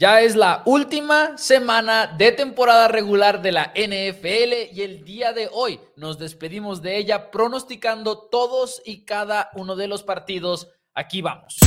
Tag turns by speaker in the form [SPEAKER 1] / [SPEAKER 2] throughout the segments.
[SPEAKER 1] Ya es la última semana de temporada regular de la NFL y el día de hoy nos despedimos de ella pronosticando todos y cada uno de los partidos. Aquí vamos.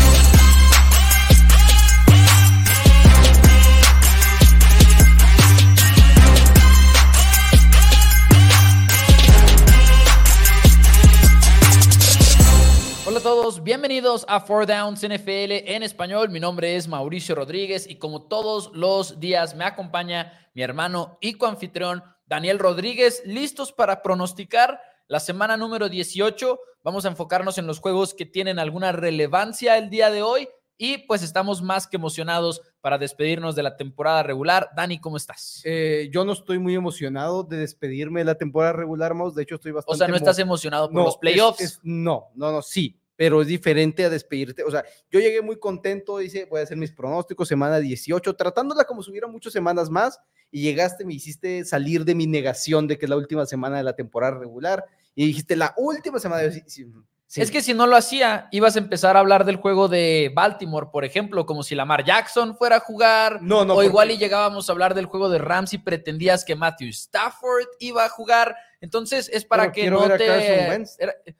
[SPEAKER 1] Hola a todos, bienvenidos a Four Downs NFL en español. Mi nombre es Mauricio Rodríguez y como todos los días me acompaña mi hermano y coanfitrión Daniel Rodríguez, listos para pronosticar la semana número 18. Vamos a enfocarnos en los juegos que tienen alguna relevancia el día de hoy y pues estamos más que emocionados para despedirnos de la temporada regular. Dani, ¿cómo estás?
[SPEAKER 2] Eh, yo no estoy muy emocionado de despedirme de la temporada regular, Maus. De hecho, estoy bastante.
[SPEAKER 1] O sea, ¿no estás emocionado por los playoffs?
[SPEAKER 2] no, no, no, sí pero es diferente a despedirte. O sea, yo llegué muy contento, dice, voy a hacer mis pronósticos, semana 18, tratándola como si hubiera muchas semanas más, y llegaste, me hiciste salir de mi negación de que es la última semana de la temporada regular, y dijiste, la última semana de...
[SPEAKER 1] Sí. Es que si no lo hacía, ibas a empezar a hablar del juego de Baltimore, por ejemplo, como si Lamar Jackson fuera a jugar.
[SPEAKER 2] No, no.
[SPEAKER 1] O igual y llegábamos a hablar del juego de Rams y pretendías que Matthew Stafford iba a jugar. Entonces es para que no te.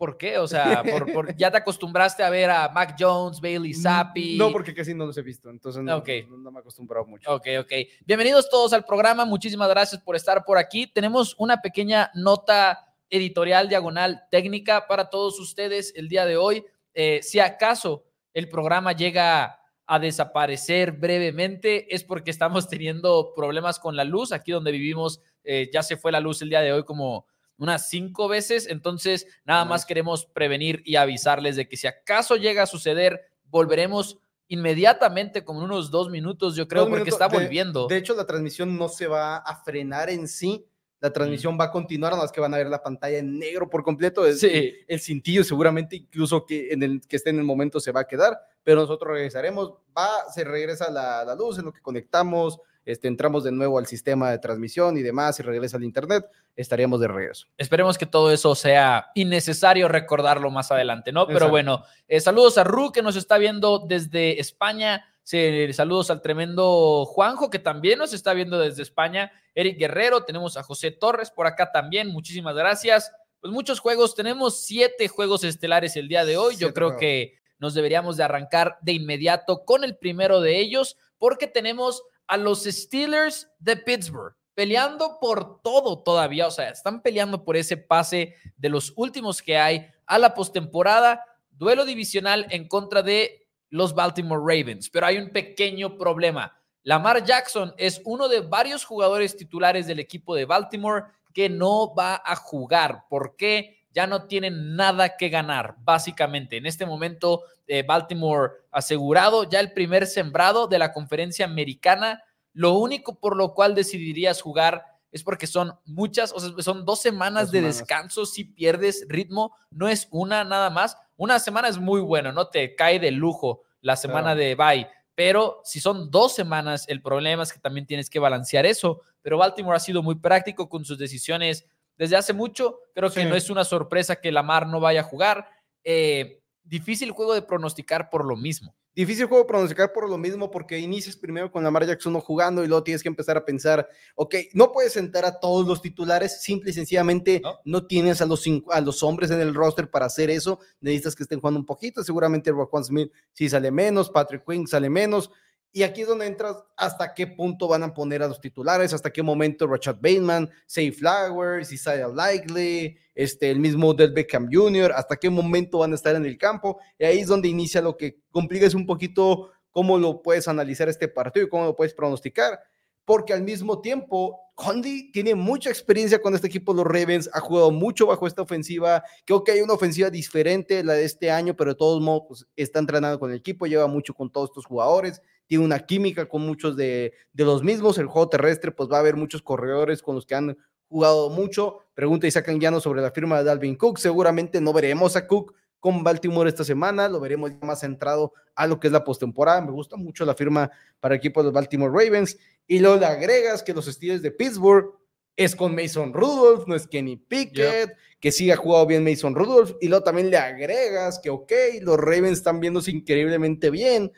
[SPEAKER 1] ¿Por qué? O sea, por, ya te acostumbraste a ver a Mac Jones, Bailey mm, Zappi.
[SPEAKER 2] No, porque casi no los he visto, entonces no, no, me he acostumbrado mucho.
[SPEAKER 1] Ok, ok. Bienvenidos todos al programa, muchísimas gracias por estar por aquí. Tenemos una pequeña nota editorial diagonal técnica para todos ustedes el día de hoy. Eh, si acaso el programa llega a desaparecer brevemente, es porque estamos teniendo problemas con la luz. Aquí donde vivimos eh, ya se fue la luz el día de hoy como unas cinco veces. Entonces, nada más queremos prevenir y avisarles de que si acaso llega a suceder, volveremos inmediatamente, como unos dos minutos, yo creo, porque está volviendo.
[SPEAKER 2] De, hecho, la transmisión no se va a frenar en sí. La transmisión va a continuar, nada más que van a ver la pantalla en negro por completo. Es,
[SPEAKER 1] sí.
[SPEAKER 2] El cintillo seguramente incluso que, en el, que esté en el momento se va a quedar, pero nosotros regresaremos. Va, se regresa la, la luz en lo que conectamos, este, entramos de nuevo al sistema de transmisión y demás y regresa al internet, estaríamos de regreso.
[SPEAKER 1] Esperemos que todo eso sea innecesario recordarlo más adelante, ¿no? Pero bueno, eh, saludos a Ru que nos está viendo desde España. saludos al tremendo Juanjo que también nos está viendo desde España. Eric Guerrero, tenemos a José Torres por acá también. Muchísimas gracias. Pues muchos juegos, tenemos siete juegos estelares el día de hoy. Yo creo que nos deberíamos de arrancar de inmediato con el primero de ellos porque tenemos a los Steelers de Pittsburgh, peleando por todo todavía, o sea, están peleando por ese pase de los últimos que hay a la postemporada, duelo divisional en contra de los Baltimore Ravens, pero hay un pequeño problema. Lamar Jackson es uno de varios jugadores titulares del equipo de Baltimore que no va a jugar. ¿Por qué? Ya no tienen nada que ganar, básicamente. En este momento, eh, Baltimore asegurado ya el primer sembrado de la conferencia americana. Lo único por lo cual decidirías jugar es porque son muchas, o sea, son dos semanas de descanso. Si pierdes ritmo, no es una nada más. Una semana es muy bueno, no te cae de lujo la semana de bye. Pero si son dos semanas, el problema es que también tienes que balancear eso. Pero Baltimore ha sido muy práctico con sus decisiones desde hace mucho. Creo que no es una sorpresa que Lamar no vaya a jugar. Eh, difícil juego de pronosticar por lo mismo.
[SPEAKER 2] Difícil juego de pronosticar por lo mismo porque inicias primero con Lamar Jackson no jugando y luego tienes que empezar a pensar, ok, no puedes sentar a todos los titulares, simple y sencillamente no, tienes a los, a los hombres en el roster para hacer eso, necesitas que estén jugando un poquito, seguramente Raquan Smith sí sale menos, Patrick Quinn sale menos, y aquí es donde entras hasta qué punto van a poner a los titulares, hasta qué momento Rashad Bateman, Say Flowers, Isaiah Likely, este, el mismo Del Beckham Jr., hasta qué momento van a estar en el campo. Y ahí es donde inicia lo que complica es un poquito cómo lo puedes analizar este partido y cómo lo puedes pronosticar. Porque al mismo tiempo, Condi tiene mucha experiencia con este equipo, los Ravens, ha jugado mucho bajo esta ofensiva. Creo que hay una ofensiva diferente, la de este año, pero de todos modos pues, está entrenando con el equipo, lleva mucho con todos estos jugadores tiene una química con muchos de, los mismos. El juego terrestre, pues va a haber muchos corredores con los que han jugado mucho. Pregunta Isaac Llano sobre la firma de Dalvin Cook. Seguramente no veremos a Cook con Baltimore esta semana, lo veremos más centrado a lo que es la postemporada. Me gusta mucho la firma para el equipo de Baltimore Ravens. Y luego le agregas que los estilos de Pittsburgh es con Mason Rudolph, no es Kenny Pickett, que sí ha jugado bien Mason Rudolph. Y luego también le agregas que, ok, los Ravens están viéndose increíblemente bien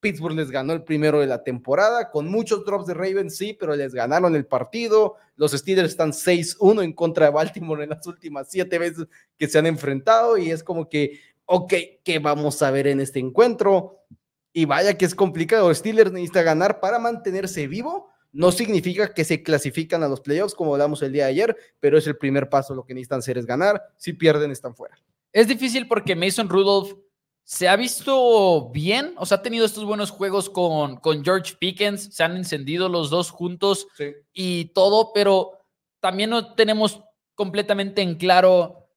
[SPEAKER 2] Pittsburgh les ganó el primero de la temporada, con muchos drops de Ravens, sí, pero les ganaron el partido. Los Steelers están 6-1 en contra de Baltimore en las últimas siete veces que se han enfrentado y es como que, ok, ¿qué vamos a ver en este encuentro? Y vaya que es complicado. Steelers necesita ganar para mantenerse vivo. No significa que se clasifican a los playoffs como hablamos el día de ayer, pero es el primer paso. Lo que necesitan hacer es ganar. Si pierden, están fuera.
[SPEAKER 1] Es difícil porque Mason Rudolph se ha visto bien, o sea, ha tenido estos buenos juegos con, con George Pickens, se han encendido los dos juntos y todo, pero también no tenemos completamente en claro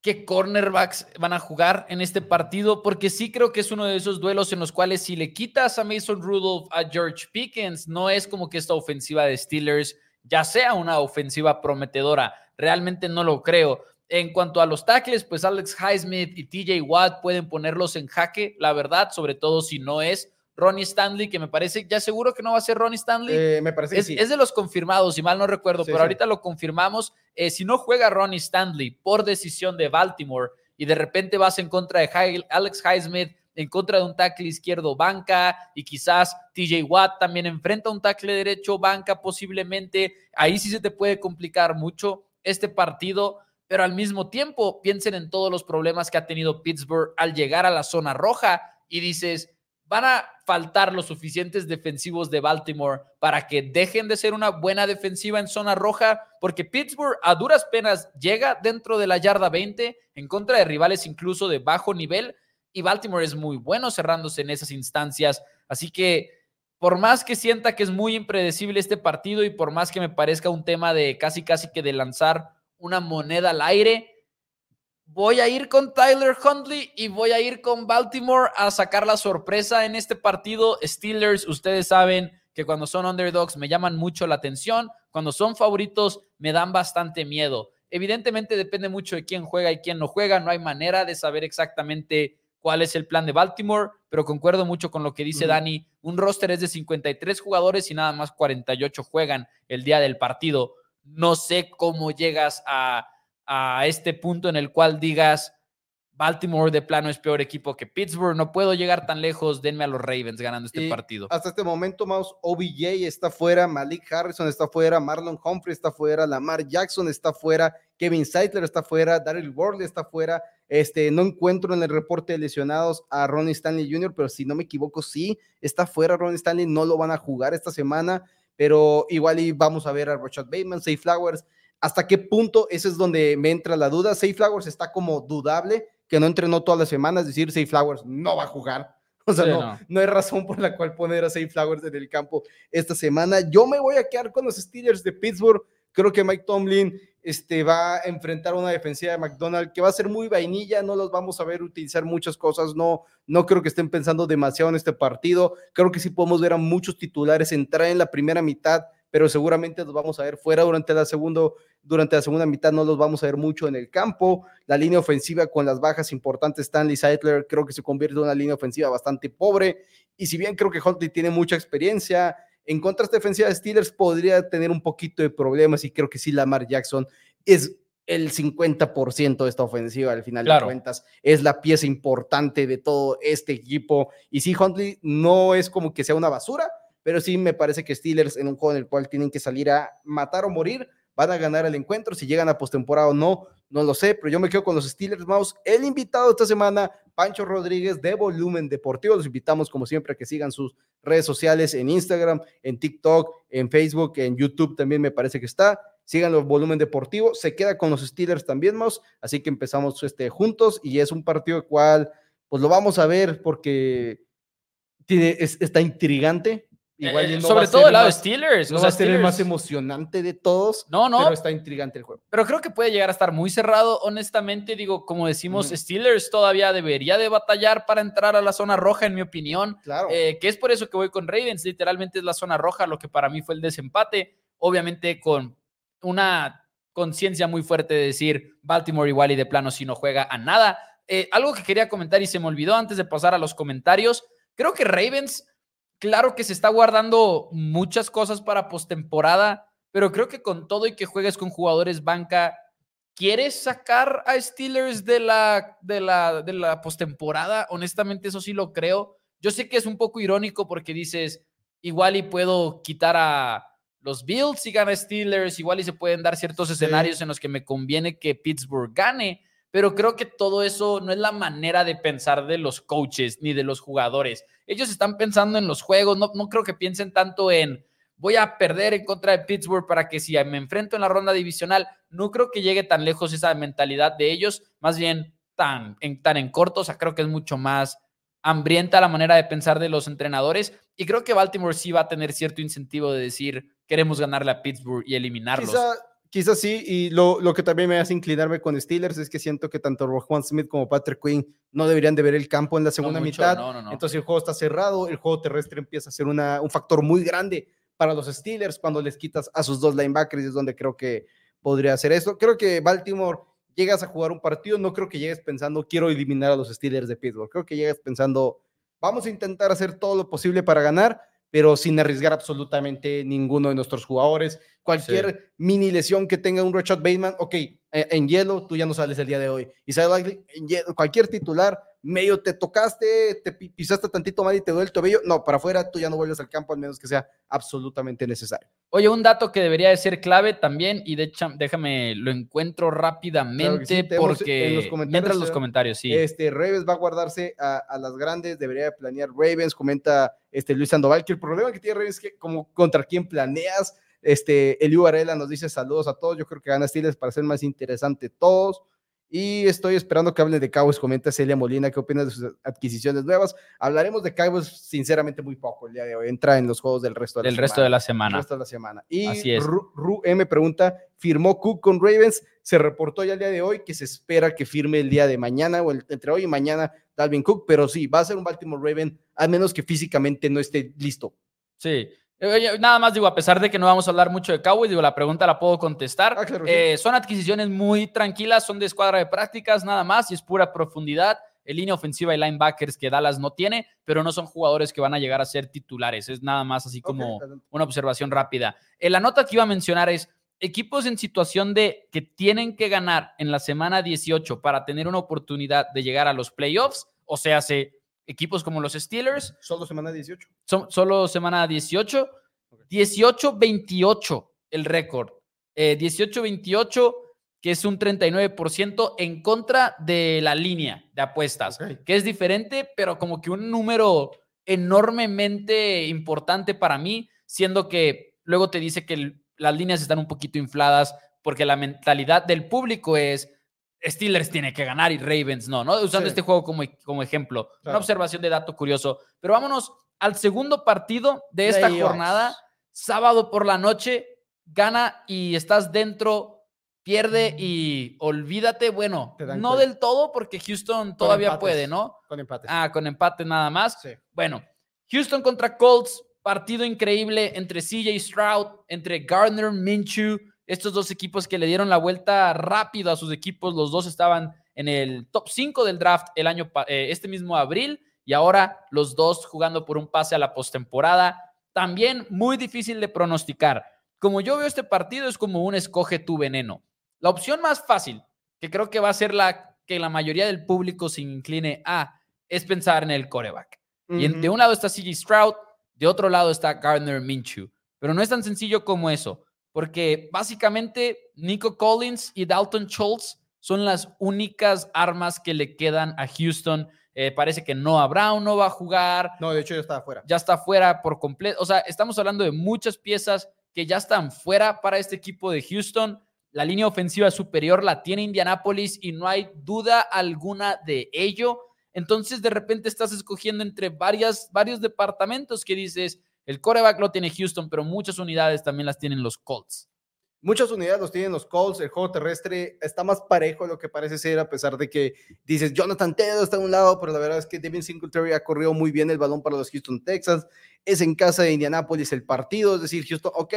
[SPEAKER 1] qué cornerbacks van a jugar en este partido, porque sí creo que es uno de esos duelos en los cuales si le quitas a Mason Rudolph a George Pickens, no es como que esta ofensiva de Steelers ya sea una ofensiva prometedora, realmente no lo creo. En cuanto a los tackles, pues Alex Highsmith y TJ Watt pueden ponerlos en jaque, la verdad, sobre todo si no es Ronnie Stanley, que me parece, ya seguro que no va a ser Ronnie Stanley.
[SPEAKER 2] Eh, me parece
[SPEAKER 1] es,
[SPEAKER 2] que sí.
[SPEAKER 1] es de los confirmados, si mal no recuerdo, pero ahorita lo confirmamos. Eh, si no juega Ronnie Stanley por decisión de Baltimore y de repente vas en contra de Alex Highsmith, en contra de un tackle izquierdo banca y quizás TJ Watt también enfrenta un tackle derecho banca posiblemente, ahí sí se te puede complicar mucho este partido pero al mismo tiempo piensen en todos los problemas que ha tenido Pittsburgh al llegar a la zona roja y dices, van a faltar los suficientes defensivos de Baltimore para que dejen de ser una buena defensiva en zona roja, porque Pittsburgh a duras penas llega dentro de la yarda 20 en contra de rivales incluso de bajo nivel y Baltimore es muy bueno cerrándose en esas instancias, así que por más que sienta que es muy impredecible este partido y por más que me parezca un tema de casi casi que de lanzar una moneda al aire. Voy a ir con Tyler Huntley y voy a ir con Baltimore a sacar la sorpresa en este partido. Steelers, ustedes saben que cuando son underdogs me llaman mucho la atención, cuando son favoritos me dan bastante miedo. Evidentemente depende mucho de quién juega y quién no juega, no hay manera de saber exactamente cuál es el plan de Baltimore, pero concuerdo mucho con lo que dice Dani, un roster es de 53 jugadores y nada más 48 juegan el día del partido no sé cómo llegas a, este punto en el cual digas, Baltimore de plano es peor equipo que Pittsburgh, no puedo llegar tan lejos, denme a los Ravens ganando este partido.
[SPEAKER 2] Hasta este momento, Mouse, OBJ está fuera, Malik Harrison está fuera, Marlon Humphrey está fuera, Lamar Jackson está fuera, Kevin Seidler está fuera, Daryl Worley está fuera, este, no encuentro en el reporte de lesionados a Ronnie Stanley Jr., pero si no me equivoco, sí, está fuera Ronnie Stanley, no lo van a jugar esta semana pero igual y vamos a ver a Rashad Bateman, Safe Flowers. ¿Hasta qué punto? Ese es donde me entra la duda. Safe Flowers está como dudable, que no entrenó todas las semanas, decir Safe Flowers no va a jugar. O sea, no, no, hay razón por la cual poner a Safe Flowers en el campo esta semana. Yo me voy a quedar con los Steelers de Pittsburgh. Creo que Mike Tomlin este, va a enfrentar una defensiva de McDonald que va a ser muy vainilla, no los vamos a ver utilizar muchas cosas, no, no creo que estén pensando demasiado en este partido, creo que sí podemos ver a muchos titulares entrar en la primera mitad, pero seguramente los vamos a ver fuera durante la, segundo, durante la segunda mitad, no los vamos a ver mucho en el campo, la línea ofensiva con las bajas importantes, Stanley Seidler creo que se convierte en una línea ofensiva bastante pobre, y si bien creo que Huntley tiene mucha experiencia, en contra de esta defensiva de Steelers podría tener un poquito de problemas y creo que sí Lamar Jackson es el 50% de esta ofensiva al final de cuentas. Es la pieza importante de todo este equipo. Y sí, Huntley no es como que sea una basura, pero sí me parece que Steelers en un juego en el cual tienen que salir a matar o morir, van a ganar el encuentro. Si llegan a postemporada o no, no lo sé, pero yo me quedo con los Steelers Mouse. El invitado esta semana, Pancho Rodríguez de Volumen Deportivo. Los invitamos, como siempre, a que sigan sus redes sociales en Instagram, en TikTok, en Facebook, en YouTube también me parece que está. Sigan los Volumen Deportivo. Se queda con los Steelers también, Mouse. Así que empezamos este, juntos y es un partido el cual, pues lo vamos a ver porque tiene, está intrigante
[SPEAKER 1] Igual eh, sobre todo el lado de Steelers.
[SPEAKER 2] No va a ser el más emocionante de todos.
[SPEAKER 1] No, no.
[SPEAKER 2] Pero está intrigante el juego.
[SPEAKER 1] Pero creo que puede llegar a estar muy cerrado. Honestamente, digo, como decimos, Steelers todavía debería de batallar para entrar a la zona roja, en mi opinión.
[SPEAKER 2] Claro.
[SPEAKER 1] Eh, que es por eso que voy con Ravens. Literalmente es la zona roja, lo que para mí fue el desempate. Obviamente con una conciencia muy fuerte de decir Baltimore igual y de plano si no juega a nada. Eh, algo que quería comentar y se me olvidó antes de pasar a los comentarios. Creo que Ravens Claro que se está guardando muchas cosas para postemporada, pero creo que con todo y que juegues con jugadores banca, ¿quieres sacar a Steelers de la, de la, de la postemporada? Honestamente, eso sí lo creo. Yo sé que es un poco irónico porque dices, igual y puedo quitar a los Bills si gana Steelers, igual y se pueden dar ciertos escenarios en los que me conviene que Pittsburgh gane, pero creo que todo eso no es la manera de pensar de los coaches ni de los jugadores. Ellos están pensando en los juegos, no, no creo que piensen tanto en voy a perder en contra de Pittsburgh para que si me enfrento en la ronda divisional, no creo que llegue tan lejos esa mentalidad de ellos, más bien tan en, tan en corto, o sea, creo que es mucho más hambrienta la manera de pensar de los entrenadores y creo que Baltimore sí va a tener cierto incentivo de decir queremos ganarle a Pittsburgh y eliminarlos.
[SPEAKER 2] Sí, y lo, lo, que también me hace inclinarme con Steelers es que siento que tanto Juan Smith como Patrick Quinn no deberían de ver el campo en la segunda mitad. Entonces el juego está cerrado, el juego terrestre empieza a ser una, un factor muy grande para los Steelers cuando les quitas a sus dos linebackers, es donde creo que podría hacer eso. Creo que Baltimore llegas a jugar un partido, no creo que llegues pensando quiero eliminar a los Steelers de Pittsburgh. Creo que llegas pensando vamos a intentar hacer todo lo posible para ganar, pero sin arriesgar absolutamente ninguno de nuestros jugadores. Cualquier mini lesión que tenga un Richard Bateman, ok, eh, en hielo tú ya no sales el día de hoy. Y cualquier titular medio te tocaste, te pisaste tantito mal y te duele el tobillo, no, para afuera tú ya no vuelves al campo al menos que sea absolutamente necesario.
[SPEAKER 1] Oye, un dato que debería de ser clave también, y de hecho, déjame, lo encuentro rápidamente porque en los comentarios, los comentarios, sí.
[SPEAKER 2] Este, Ravens va a guardarse a, las grandes, debería planear Ravens, comenta este Luis Sandoval, que el problema que tiene Ravens es que como contra quién planeas, este, Eliu Varela nos dice saludos a todos, yo creo que gana Steelers para ser más interesante todos. Y estoy esperando que hablen de Cowboys. Comenta Celia Molina, ¿qué opinas de sus adquisiciones nuevas? Hablaremos de Cowboys, sinceramente, muy poco el día de hoy. Entra en los juegos del resto de
[SPEAKER 1] la semana. resto de la semana.
[SPEAKER 2] resto de la semana. Y Así es. Ru, M pregunta: ¿firmó Cook con Ravens? Se reportó ya el día de hoy que se espera que firme el día de mañana o entre hoy y mañana Dalvin Cook, pero sí, va a ser un Baltimore Raven, al menos que físicamente no esté listo.
[SPEAKER 1] Sí, nada más digo, a pesar de que no vamos a hablar mucho de Cowboys, digo, la pregunta la puedo contestar. Ah, eh, son adquisiciones muy tranquilas, son de escuadra de prácticas, nada más, y es pura profundidad. En línea ofensiva y linebackers que Dallas no tiene, pero no son jugadores que van a llegar a ser titulares. Es nada más así como una observación rápida. Eh, la nota que iba a mencionar es equipos en situación de que tienen que ganar en la semana 18 para tener una oportunidad de llegar a los playoffs, o sea, se equipos como los Steelers.
[SPEAKER 2] Solo semana 18.
[SPEAKER 1] Son, solo semana 18. 18-28 el récord. 18-28, eh, que es un 39% en contra de la línea de apuestas, que es diferente, pero como que un número enormemente importante para mí, siendo que luego te dice que las líneas están un poquito infladas porque la mentalidad del público es Steelers tiene que ganar y Ravens no, ¿no? Usando este juego como, como ejemplo. Una observación de dato curioso. Pero vámonos al segundo partido de esta jornada. Sábado por la noche, gana y estás dentro, pierde y olvídate. Bueno, no del todo porque Houston todavía puede, ¿no?
[SPEAKER 2] Con empate.
[SPEAKER 1] Ah, con empate nada más. Bueno, Houston contra Colts, partido increíble entre CJ Stroud, entre Gardner Minshew estos dos equipos que le dieron la vuelta rápido a sus equipos, los dos estaban en el top 5 del draft el año, eh, este mismo abril, y ahora los dos jugando por un pase a la postemporada. También muy difícil de pronosticar. Como yo veo este partido, es como un escoge tu veneno. La opción más fácil, que creo que va a ser la que la mayoría del público se incline a, es pensar en el coreback. Y de un lado está CG Stroud, de otro lado está Gardner Minshew. Pero no es tan sencillo como eso porque básicamente Nico Collins y Dalton Schultz son las únicas armas que le quedan a Houston. Eh, parece que Noah Brown no va a jugar.
[SPEAKER 2] No, de hecho ya está fuera.
[SPEAKER 1] Ya está fuera por completo. O sea, estamos hablando de muchas piezas que ya están fuera para este equipo de Houston. La línea ofensiva superior la tiene Indianapolis y no hay duda alguna de ello. Entonces, de repente estás escogiendo entre varias, varios departamentos que dices, el coreback lo tiene Houston, pero muchas unidades también las tienen los Colts.
[SPEAKER 2] Muchas unidades los tienen los Colts. El juego terrestre está más parejo de lo que parece ser, a pesar de que dices Jonathan Taylor está a un lado, pero la verdad es que Devin Singletary ha corrido muy bien el balón para los Houston Texans. Es en casa de Indianapolis el partido, es decir, Houston, ok,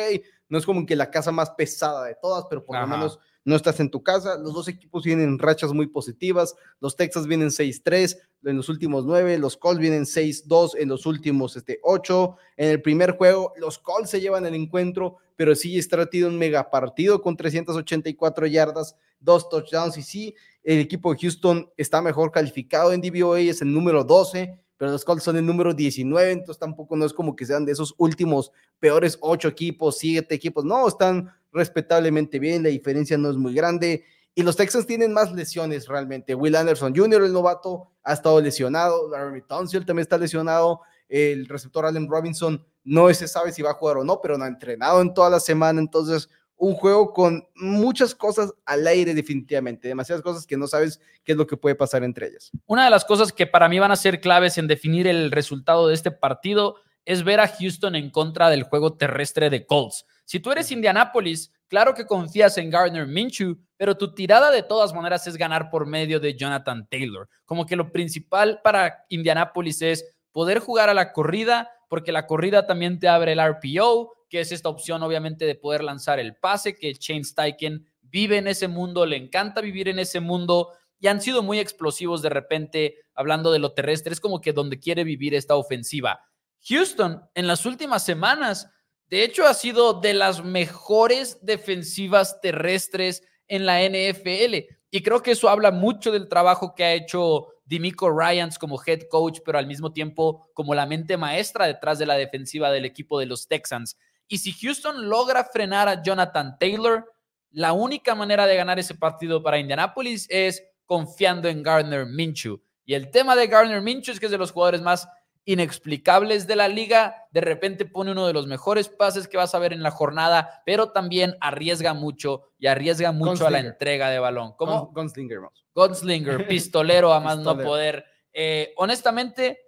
[SPEAKER 2] no es como que la casa más pesada de todas, pero por lo menos no estás en tu casa. Los dos equipos vienen rachas muy positivas. Los Texas vienen 6-3 en los últimos 9, los Colts vienen 6-2 en los últimos este, 8. En el primer juego, los Colts se llevan el encuentro, pero sí está tiene un mega partido con 384 yardas, dos touchdowns y sí, el equipo de Houston está mejor calificado en DVOA, es el número 12 pero los Colts son el número 19, entonces tampoco no es como que sean de esos últimos peores ocho equipos, siete equipos, no, están respetablemente bien, la diferencia no es muy grande. Y los Texans tienen más lesiones realmente. Will Anderson Jr., el novato, ha estado lesionado. Larry Tunsil también está lesionado. El receptor Allen Robinson no se sabe si va a jugar o no, pero no ha entrenado en toda la semana. Entonces, un juego con muchas cosas al aire definitivamente, demasiadas cosas que no sabes qué es lo que puede pasar entre ellas.
[SPEAKER 1] Una de las cosas que para mí van a ser claves en definir el resultado de este partido es ver a Houston en contra del juego terrestre de Colts. Si tú eres Indianapolis, claro que confías en Gardner Minshew, pero tu tirada de todas maneras es ganar por medio de Jonathan Taylor. Como que lo principal para Indianapolis es poder jugar a la corrida, porque la corrida también te abre el RPO, que es esta opción obviamente de poder lanzar el pase, que Shane Steichen vive en ese mundo, le encanta vivir en ese mundo y han sido muy explosivos de repente hablando de lo terrestre, es como que donde quiere vivir esta ofensiva. Houston en las últimas semanas, de hecho, ha sido de las mejores defensivas terrestres en la NFL. Y creo que eso habla mucho del trabajo que ha hecho Dimico Ryans como head coach, pero al mismo tiempo como la mente maestra detrás de la defensiva del equipo de los Texans. Y si Houston logra frenar a Jonathan Taylor, la única manera de ganar ese partido para Indianapolis es confiando en Gardner Minshew. Y el tema de Gardner Minshew es que es de los jugadores más inexplicables de la liga. De repente pone uno de los mejores pases que vas a ver en la jornada, pero también arriesga mucho y arriesga mucho a la entrega de balón.
[SPEAKER 2] como Gunslinger.
[SPEAKER 1] Gunslinger, pistolero a más no poder. Eh, honestamente,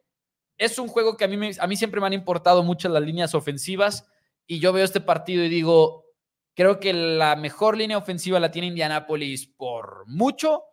[SPEAKER 1] es un juego que a mí, a mí siempre me han importado mucho las líneas ofensivas y yo veo este partido y digo, creo que la mejor línea ofensiva la tiene Indianapolis por mucho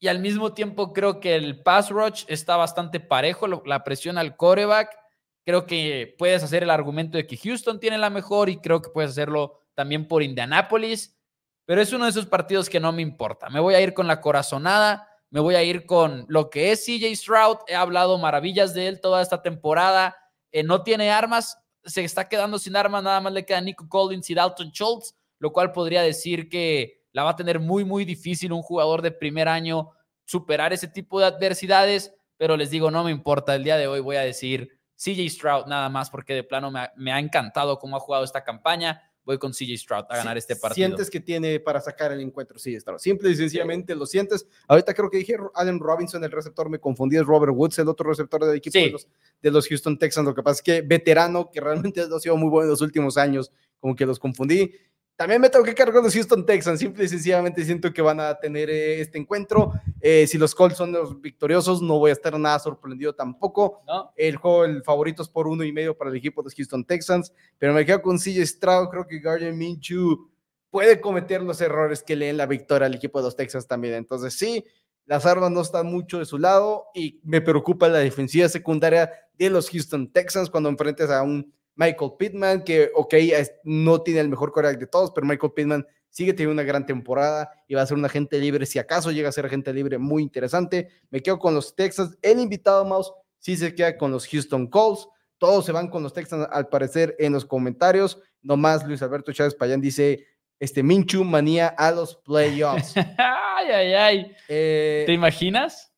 [SPEAKER 1] y al mismo tiempo creo que el pass rush está bastante parejo, la presión al coreback. Creo que puedes hacer el argumento de que Houston tiene la mejor y creo que puedes hacerlo también por Indianapolis, pero es uno de esos partidos que no me importa. Me voy a ir con la corazonada, me voy a ir con lo que es CJ Stroud. He hablado maravillas de él toda esta temporada. Eh, no tiene armas, se está quedando sin armas, nada más le queda Nico Collins y Dalton Schultz, lo cual podría decir que la va a tener muy, muy difícil un jugador de primer año superar ese tipo de adversidades, pero les digo, no me importa, el día de hoy voy a decir CJ Stroud nada más porque de plano me ha, encantado cómo ha jugado esta campaña. Voy con CJ Stroud a ganar este partido.
[SPEAKER 2] Sientes que tiene para sacar el encuentro CJ Stroud. Simple y sencillamente lo sientes. Ahorita creo que dije Allen Robinson, el receptor, me confundí, es Robert Woods, el otro receptor del equipo de, los, de, los, Houston Texans. Lo que pasa es que veterano, que realmente ha sido muy bueno en los últimos años, como que los confundí. También me tengo que cargar los Houston Texans. Simple y sencillamente siento que van a tener eh, este encuentro. Eh, si los Colts son los victoriosos, no voy a estar nada sorprendido tampoco. El juego, el favorito es por uno y medio para el equipo de los Houston Texans. Pero me quedo con CJ Stroud. Creo que Gardner Minshew puede cometer los errores que leen la victoria al equipo de los Texans también. Entonces, sí, las armas no están mucho de su lado y me preocupa la defensiva secundaria de los Houston Texans cuando enfrentes a un Michael Pittman, que, ok, no tiene el mejor coreback de todos, pero Michael Pittman sigue teniendo una gran temporada y va a ser un agente libre, si acaso llega a ser agente libre, muy interesante. Me quedo con los Texans. El invitado Mouse sí se queda con los Houston Colts. Todos se van con los Texans, al parecer, en los comentarios. Nomás Luis Alberto Chávez Payán dice, este Minchu manía a los playoffs.
[SPEAKER 1] ay, ay, ay. Eh, ¿Te imaginas?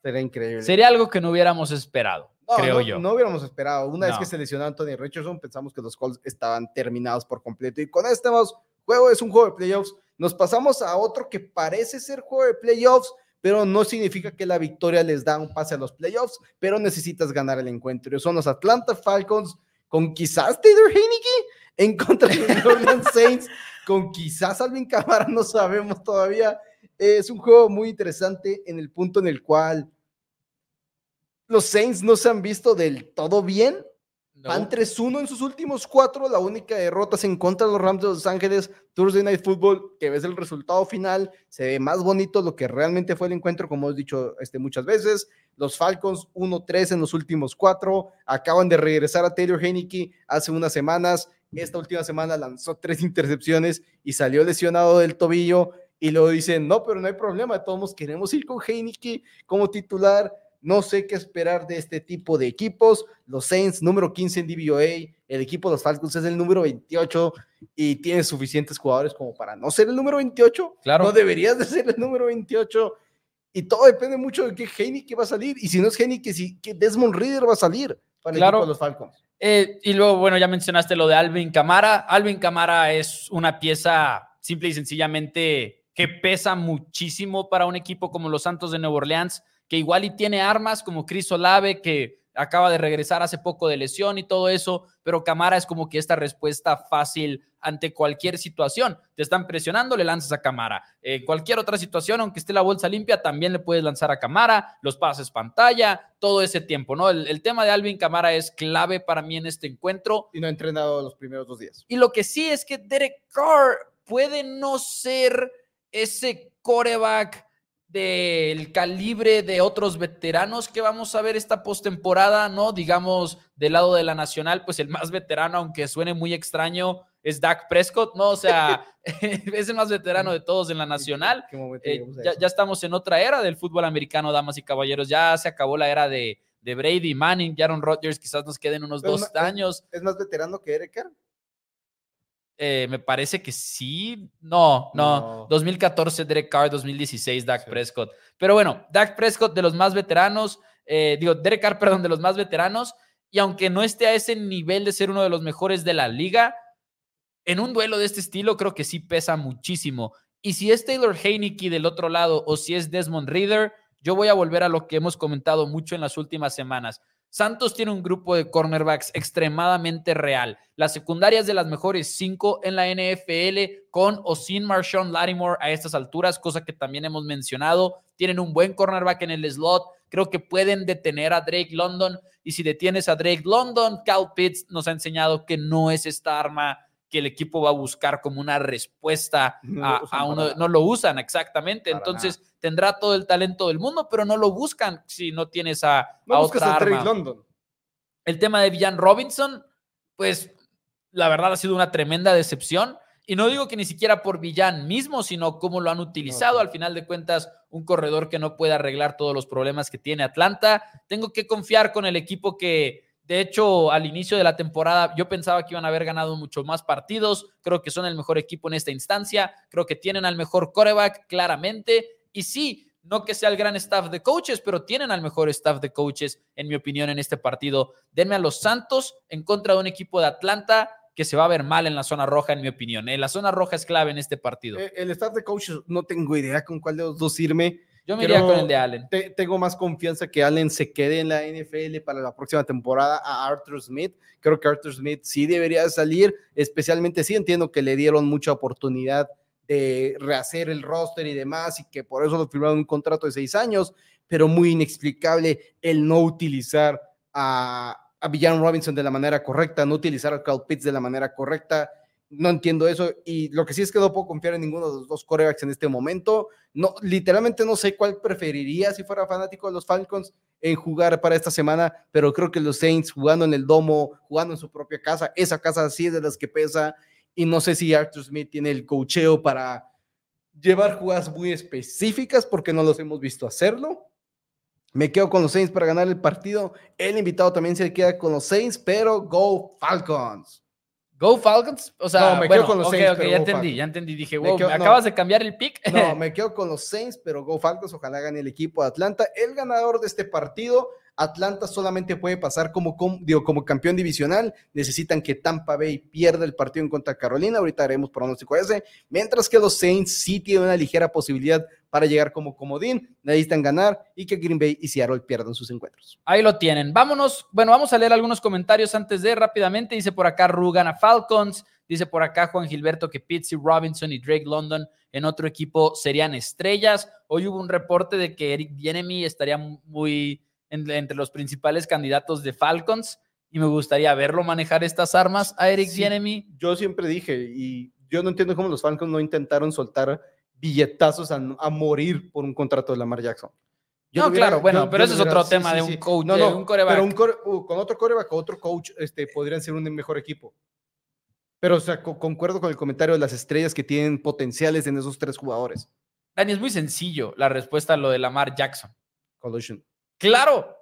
[SPEAKER 2] Sería increíble.
[SPEAKER 1] Sería algo que no hubiéramos esperado creo yo.
[SPEAKER 2] No hubiéramos esperado. Una vez que se lesionó Anthony Richardson, pensamos que los Colts estaban terminados por completo. Y con este juego es un juego de playoffs. Nos pasamos a otro que parece ser juego de playoffs, pero no significa que la victoria les da un pase a los playoffs, pero necesitas ganar el encuentro. Son los Atlanta Falcons con quizás Taylor Heineke en contra de los Orleans Saints, con quizás Alvin Kamara, no sabemos todavía. Es un juego muy interesante en el punto en el cual los Saints no se han visto del todo bien. Van 3-1 en sus últimos cuatro. La única derrota es en contra de los Rams de Los Ángeles. Thursday Night Football, que ves el resultado final, se ve más bonito lo que realmente fue el encuentro, como he dicho este, muchas veces. Los Falcons 1-3 en los últimos cuatro. Acaban de regresar a Taylor Heineke hace unas semanas. Esta última semana lanzó tres intercepciones y salió lesionado del tobillo. Y luego dicen, no, pero no hay problema, todos queremos ir con Heineke como titular no sé qué esperar de este tipo de equipos. Los Saints, número 15 en DVOA. El equipo de los Falcons es el número 28 y tiene suficientes jugadores como para no ser el número 28. Claro. No deberías de ser el número 28. Y todo depende mucho de qué que va a salir. Y si no es que si que Desmond Reader va a salir para el equipo de los Falcons.
[SPEAKER 1] Eh, y luego, bueno, ya mencionaste lo de Alvin Camara. Alvin Camara es una pieza simple y sencillamente que pesa muchísimo para un equipo como los Santos de Nueva Orleans, que igual y tiene armas como Chris Olave, que acaba de regresar hace poco de lesión y todo eso, pero Camara es como que esta respuesta fácil ante cualquier situación. Te están presionando, le lanzas a Camara. En cualquier otra situación, aunque esté la bolsa limpia, también le puedes lanzar a Camara, los pases pantalla, todo ese tiempo, ¿no? El, tema de Alvin Camara es clave para mí en este encuentro.
[SPEAKER 2] Y no ha entrenado los primeros dos días.
[SPEAKER 1] Y lo que sí es que Derek Carr puede no ser ese coreback del calibre de otros veteranos que vamos a ver esta postemporada, ¿no? Digamos, del lado de la nacional, pues el más veterano, aunque suene muy extraño, es Dak Prescott, ¿no? O sea, es el más veterano de todos en la nacional. Eh, ya, estamos en otra era del fútbol americano, damas y caballeros. Ya se acabó la era de, de Brady, Manning, Aaron Rodgers, quizás nos queden unos dos años.
[SPEAKER 2] ¿Es, más veterano que Eric
[SPEAKER 1] eh, me parece que sí. No, no, 2014 Derek Carr, 2016 Dak Prescott. Pero bueno, Dak Prescott de los más veteranos, eh, digo, Derek Carr, perdón, de los más veteranos. Y aunque no esté a ese nivel de ser uno de los mejores de la liga, en un duelo de este estilo creo que sí pesa muchísimo. Y si es Taylor Heineke del otro lado o si es Desmond Reader, yo voy a volver a lo que hemos comentado mucho en las últimas semanas. Santos tiene un grupo de cornerbacks extremadamente real. La secundaria es de las mejores cinco en la NFL, con o sin Marshawn Lattimore a estas alturas, cosa que también hemos mencionado. Tienen un buen cornerback en el slot. Creo que pueden detener a Drake London. Y si detienes a Drake London, Cal Pitts nos ha enseñado que no es esta arma que el equipo va a buscar como una respuesta a, uno. No lo usan exactamente. Entonces tendrá todo el talento del mundo, pero no lo buscan si no tienes a, no otra arma. London. El tema de Villan Robinson, pues la verdad ha sido una tremenda decepción. Y no digo que ni siquiera por Villan mismo, sino cómo lo han utilizado. Al final de cuentas, un corredor que no puede arreglar todos los problemas que tiene Atlanta. Tengo que confiar con el equipo que, de hecho, al inicio de la temporada yo pensaba que iban a haber ganado mucho más partidos. Creo que son el mejor equipo en esta instancia. Creo que tienen al mejor coreback, claramente. Y sí, no que sea el gran staff de coaches, pero tienen al mejor staff de coaches, en mi opinión, en este partido. Denme a los Santos en contra de un equipo de Atlanta que se va a ver mal en la zona roja, en mi opinión. ¿eh? La zona roja es clave en este partido.
[SPEAKER 2] Eh, el staff de coaches, no tengo idea con cuál de los dos irme
[SPEAKER 1] yo me iría con el de Allen.
[SPEAKER 2] tengo más confianza que Allen se quede en la NFL para la próxima temporada a Arthur Smith. Creo que Arthur Smith sí debería salir, especialmente sí entiendo que le dieron mucha oportunidad de rehacer el roster y demás, y que por eso lo firmaron un contrato de seis años, pero muy inexplicable el no utilizar a, a Villan Robinson de la manera correcta, no utilizar a Carl Pitts de la manera correcta no entiendo eso. Y lo que sí es que no puedo confiar en ninguno de los dos corebacks en este momento. No, literalmente no sé cuál preferiría si fuera fanático de los Falcons en jugar para esta semana, pero creo que los Saints jugando en el domo, jugando en su propia casa, esa casa sí es de las que pesa. Y no sé si Arthur Smith tiene el cocheo para llevar jugadas muy específicas porque no los hemos visto hacerlo. Me quedo con los Saints para ganar el partido. El invitado también se queda con los Saints, pero go Falcons.
[SPEAKER 1] Go Falcons. O sea, no, me quedo con los Saints. ya entendí, ya entendí. Dije, wow, me acabas de cambiar el pick.
[SPEAKER 2] No, me quedo con los Saints, pero Go Falcons. Ojalá gane el equipo de Atlanta. El ganador de este partido Atlanta solamente puede pasar como, digo, como campeón divisional. Necesitan que Tampa Bay pierda el partido en contra de Carolina. Ahorita haremos pronóstico ese. Mientras que los Saints sí tienen una ligera posibilidad para llegar como comodín. Necesitan ganar y que Green Bay y Seattle pierdan sus encuentros.
[SPEAKER 1] Ahí lo tienen. Vámonos. Bueno, vamos a leer algunos comentarios antes de rápidamente. Dice por acá Rugan a Falcons. Dice por acá Juan Gilberto que Pitsy Robinson y Drake London en otro equipo serían estrellas. Hoy hubo un reporte de que Eric Bienemy estaría muy entre los principales candidatos de Falcons y me gustaría verlo manejar estas armas a Eric sí,
[SPEAKER 2] Yo siempre dije, y yo no entiendo cómo los Falcons no intentaron soltar billetazos a, morir por un contrato de Lamar Jackson.
[SPEAKER 1] no, claro, bueno, pero ese es otro tema de un coach, no, no, un coreback.
[SPEAKER 2] Pero uh, con otro coreback, otro coach, este, podrían ser un mejor equipo. Pero, o sea, concuerdo con el comentario de las estrellas que tienen potenciales en esos tres jugadores.
[SPEAKER 1] Dani, es muy sencillo la respuesta a lo de Lamar Jackson.
[SPEAKER 2] Collusion.
[SPEAKER 1] Claro.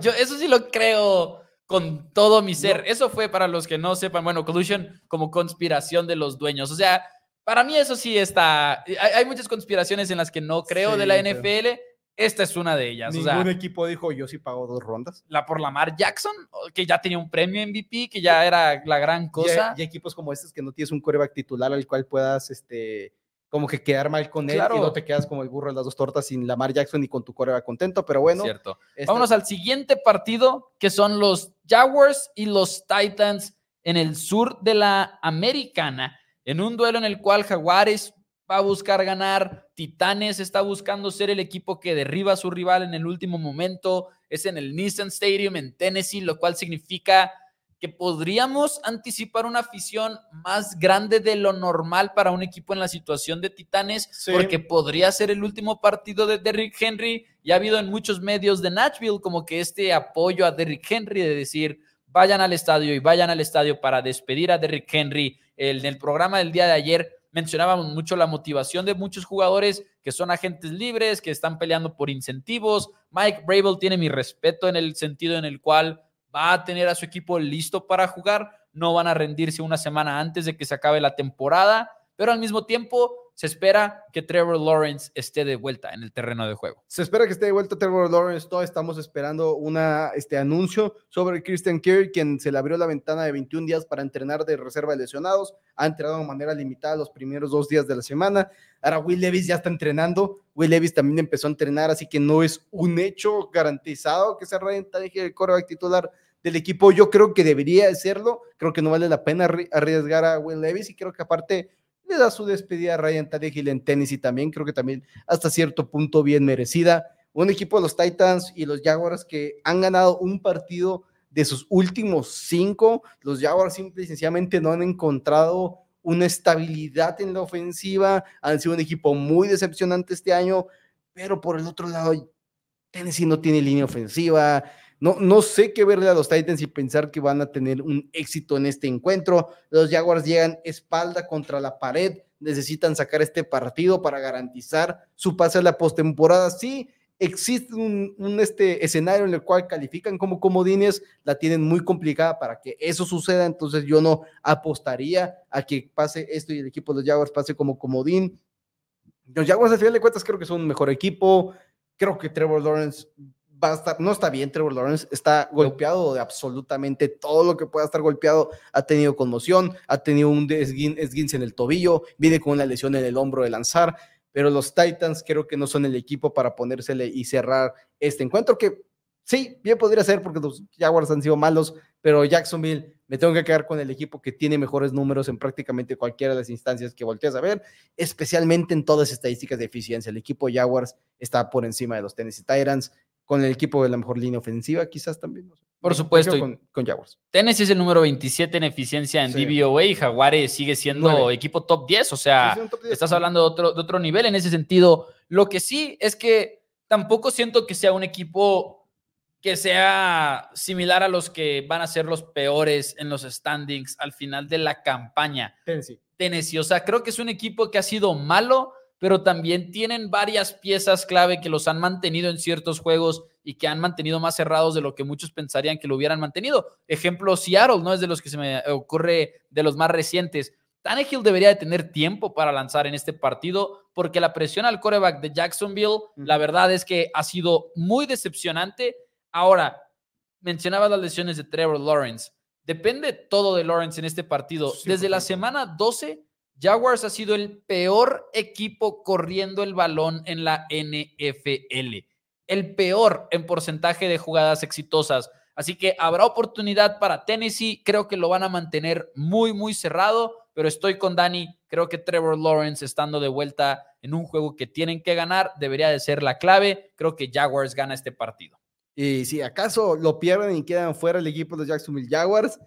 [SPEAKER 1] Yo, eso sí lo creo con todo mi ser. Eso fue para los que no sepan, bueno, collusion como conspiración de los dueños. O sea, Para mí eso sí está, hay, muchas conspiraciones en las que no creo de la NFL. Esta es una de ellas.
[SPEAKER 2] Ningún equipo dijo yo sí pago dos rondas.
[SPEAKER 1] La por Lamar Jackson, que ya tenía un premio MVP, que ya era la gran cosa.
[SPEAKER 2] Y, equipos como estos que no tienes un coreback titular al cual puedas este, como que quedar mal con él y no te quedas como el burro de las dos tortas sin Lamar Jackson y con tu coreback contento, pero bueno.
[SPEAKER 1] Cierto. Vámonos al siguiente partido, que son los Jaguars y los Titans en el sur de la Americana, en un duelo en el cual Jaguares va a buscar ganar, Titanes está buscando ser el equipo que derriba a su rival en el último momento, es en el Nissan Stadium en Tennessee, lo cual significa que podríamos anticipar una afición más grande de lo normal para un equipo en la situación de Titanes, porque podría ser el último partido de Derrick Henry. Y ha habido en muchos medios de Nashville como que este apoyo a Derrick Henry de decir, vayan al estadio y vayan al estadio para despedir a Derrick Henry. en el programa del día de ayer mencionábamos mucho la motivación de muchos jugadores que son agentes libres, que están peleando por incentivos. Mike Brable tiene mi respeto en el sentido en el cual va a tener a su equipo listo para jugar, no van a rendirse una semana antes de que se acabe la temporada, pero al mismo tiempo se espera que Trevor Lawrence esté de vuelta en el terreno de juego.
[SPEAKER 2] Se espera que esté de vuelta Trevor Lawrence. Todos estamos esperando una, este anuncio sobre Christian Kirk, quien se le abrió la ventana de 21 días para entrenar de reserva de lesionados. Ha entrenado de manera limitada los primeros dos días de la semana. Ahora Will Levis ya está entrenando. Will Levis también empezó a entrenar, así que no es un hecho garantizado que se renta el coreback titular del equipo. Yo creo que debería serlo. Creo que no vale la pena arriesgar a Will Levis y creo que aparte da su despedida a Ryan Tannehill en tenis y también creo que también hasta cierto punto bien merecida. Un equipo de los Titans y los Jaguars que han ganado un partido de sus últimos cinco. Los Jaguars simple y sencillamente no han encontrado una estabilidad en la ofensiva. Han sido un equipo muy decepcionante este año, pero por el otro lado, Tennessee no tiene línea ofensiva. No, no sé qué verle a los Titans y pensar que van a tener un éxito en este encuentro. Los Jaguars llegan espalda contra la pared, necesitan sacar este partido para garantizar su pase a la postemporada. Sí, existe un, este escenario en el cual califican como comodines, la tienen muy complicada para que eso suceda, entonces yo no apostaría a que pase esto y el equipo de los Jaguars pase como comodín. Los Jaguars al final de cuentas creo que son un mejor equipo, creo que Trevor Lawrence no está bien Trevor Lawrence, está golpeado de absolutamente todo lo que pueda estar golpeado, ha tenido conmoción, ha tenido un esguince en el tobillo, viene con una lesión en el hombro de lanzar, pero los Titans creo que no son el equipo para ponérsele y cerrar este encuentro que sí, bien podría ser porque los Jaguars han sido malos, pero Jacksonville me tengo que quedar con el equipo que tiene mejores números en prácticamente cualquiera de las instancias que volteas a ver, especialmente en todas las estadísticas de eficiencia. El equipo Jaguars está por encima de los Tennessee Titans con el equipo de la mejor línea ofensiva, quizás también.
[SPEAKER 1] Por supuesto.
[SPEAKER 2] Con, con, Jaguars.
[SPEAKER 1] Tennessee es el número 27 en eficiencia en DVOA y Jaguares sigue siendo equipo top 10. O sea, estás hablando de otro, de otro nivel en ese sentido. Lo que sí es que tampoco siento que sea un equipo que sea similar a los que van a ser los peores en los standings al final de la campaña.
[SPEAKER 2] Tennessee.
[SPEAKER 1] Tennessee. O sea, creo que es un equipo que ha sido malo pero también tienen varias piezas clave que los han mantenido en ciertos juegos y que han mantenido más cerrados de lo que muchos pensarían que lo hubieran mantenido. Ejemplo, Seattle, ¿no? Es de los que se me ocurre de los más recientes. Tannehill debería de tener tiempo para lanzar en este partido porque la presión al coreback de Jacksonville, la verdad es que ha sido muy decepcionante. Ahora, mencionaba las lesiones de Trevor Lawrence. Depende todo de Lawrence en este partido. Desde la semana 12 Jaguars ha sido el peor equipo corriendo el balón en la NFL. El peor en porcentaje de jugadas exitosas. Así que habrá oportunidad para Tennessee. Creo que lo van a mantener muy, muy cerrado. Pero estoy con Dani. Creo que Trevor Lawrence estando de vuelta en un juego que tienen que ganar debería de ser la clave. Creo que Jaguars gana este partido.
[SPEAKER 2] Y si acaso lo pierden y quedan fuera el equipo de Jacksonville Jaguars,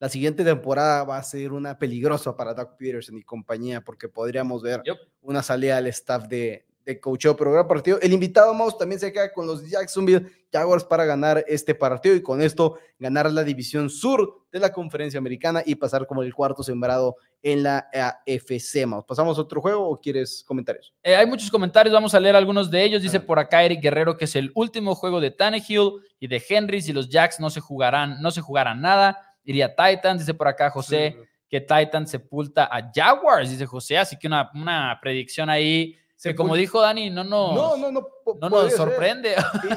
[SPEAKER 2] la siguiente temporada va a ser una peligrosa para Doug Peterson y compañía, porque podríamos ver una salida al staff de, de coacheo, pero gran partido. El invitado Mouse también se queda con los Jacksonville Jaguars para ganar este partido y con esto ganar la división sur de la conferencia americana y pasar como el cuarto sembrado en la AFC. Mouse. ¿Pasamos a otro juego o quieres comentarios?
[SPEAKER 1] Eh, hay muchos comentarios, vamos a leer algunos de ellos. Dice por acá Eric Guerrero que es el último juego de Tannehill y de Henry y los Jacks no se jugarán, no se jugarán nada iría Titans, dice por acá José, que Titan sepulta a Jaguars, dice José. Así que una, una predicción ahí que como dijo Dani, no nos,
[SPEAKER 2] no, no, no,
[SPEAKER 1] no nos sorprende.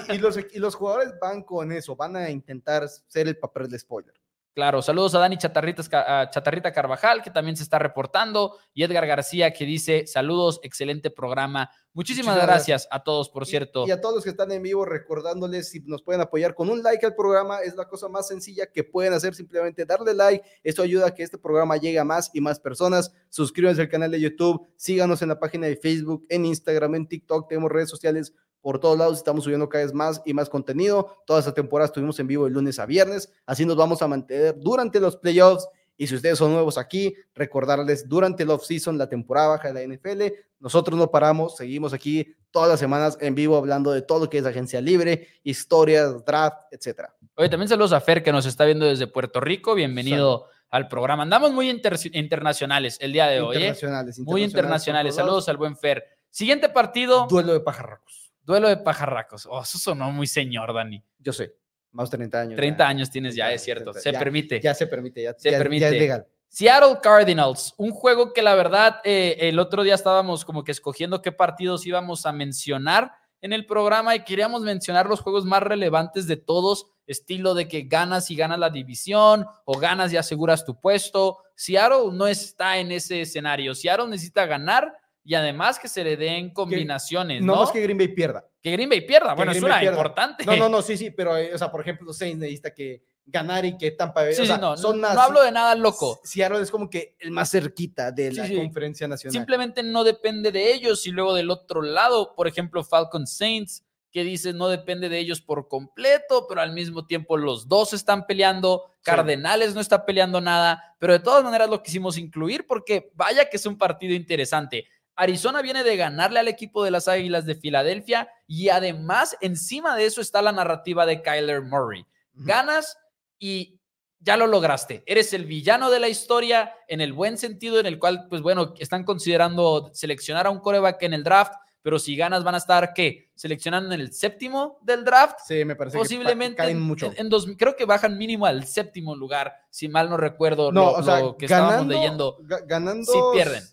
[SPEAKER 2] Y, los, y los jugadores van con eso, van a intentar ser el papel de spoiler.
[SPEAKER 1] Claro, saludos a Dani Chatarrita Carvajal, que también se está reportando, y Edgar García, que dice, saludos, excelente programa. Muchísimas gracias, a todos, por cierto.
[SPEAKER 2] Y, a todos los que están en vivo, recordándoles si nos pueden apoyar con un like al programa, es la cosa más sencilla que pueden hacer, simplemente darle like, esto ayuda a que este programa llegue a más y más personas. Suscríbanse al canal de YouTube, síganos en la página de Facebook, en Instagram, en TikTok, tenemos redes sociales por todos lados estamos subiendo cada vez más y más contenido. Toda esta temporada estuvimos en vivo de lunes a viernes, así nos vamos a mantener durante los playoffs. Y si ustedes son nuevos aquí, recordarles durante el off-season, la temporada baja de la NFL, nosotros no paramos, seguimos aquí todas las semanas en vivo hablando de todo lo que es agencia libre, historias, draft, etcétera.
[SPEAKER 1] Oye, también saludos a Fer que nos está viendo desde Puerto Rico. Bienvenido al programa. Andamos muy internacionales el día de hoy. ¿eh? Internacionales, Muy internacionales. Saludos al buen Fer. Siguiente partido.
[SPEAKER 2] Duelo de pajarracos.
[SPEAKER 1] Duelo de pajarracos. Oh, eso sonó muy señor, Dani.
[SPEAKER 2] Yo sé. Más 30 años.
[SPEAKER 1] 30 años tienes ya, es cierto. se permite.
[SPEAKER 2] Ya se permite, ya,
[SPEAKER 1] se permite.
[SPEAKER 2] Ya es legal.
[SPEAKER 1] Seattle Cardinals, un juego que la verdad eh, el otro día estábamos como que escogiendo qué partidos íbamos a mencionar en el programa y queríamos mencionar los juegos más relevantes de todos, estilo de que ganas y ganas la división o ganas y aseguras tu puesto. Seattle no está en ese escenario. Seattle necesita ganar y además que se le den combinaciones. no,
[SPEAKER 2] no es que Green Bay pierda.
[SPEAKER 1] Que Green Bay pierda. bueno, es una importante.
[SPEAKER 2] No, no, no, sí, sí, pero, eh, o sea, por ejemplo, los Saints necesita que ganar y que Tampa Bay.
[SPEAKER 1] Sí, sí, no, no, hablo de nada loco.
[SPEAKER 2] Seattle es como que el más cerquita de la conferencia nacional.
[SPEAKER 1] Simplemente no depende de ellos. Y luego del otro lado, por ejemplo, Falcon Saints, que dice no depende de ellos por completo, pero al mismo tiempo los dos están peleando. Cardenales no está peleando nada, pero de todas maneras lo quisimos incluir porque vaya que es un partido interesante. Arizona viene de ganarle al equipo de las Águilas de Filadelfia y además encima de eso está la narrativa de Kyler Murray. Ganas y ya lo lograste. Eres el villano de la historia en el buen sentido en el cual, pues bueno, están considerando seleccionar a un coreback en el draft, pero si ganas van a estar, ¿qué? Seleccionando en el séptimo del draft.
[SPEAKER 2] Sí, me parece
[SPEAKER 1] Posiblemente
[SPEAKER 2] que caen mucho.
[SPEAKER 1] En, dos, creo que bajan mínimo al séptimo lugar, si mal no recuerdo lo, que estábamos leyendo.
[SPEAKER 2] Ganando.
[SPEAKER 1] Si pierden.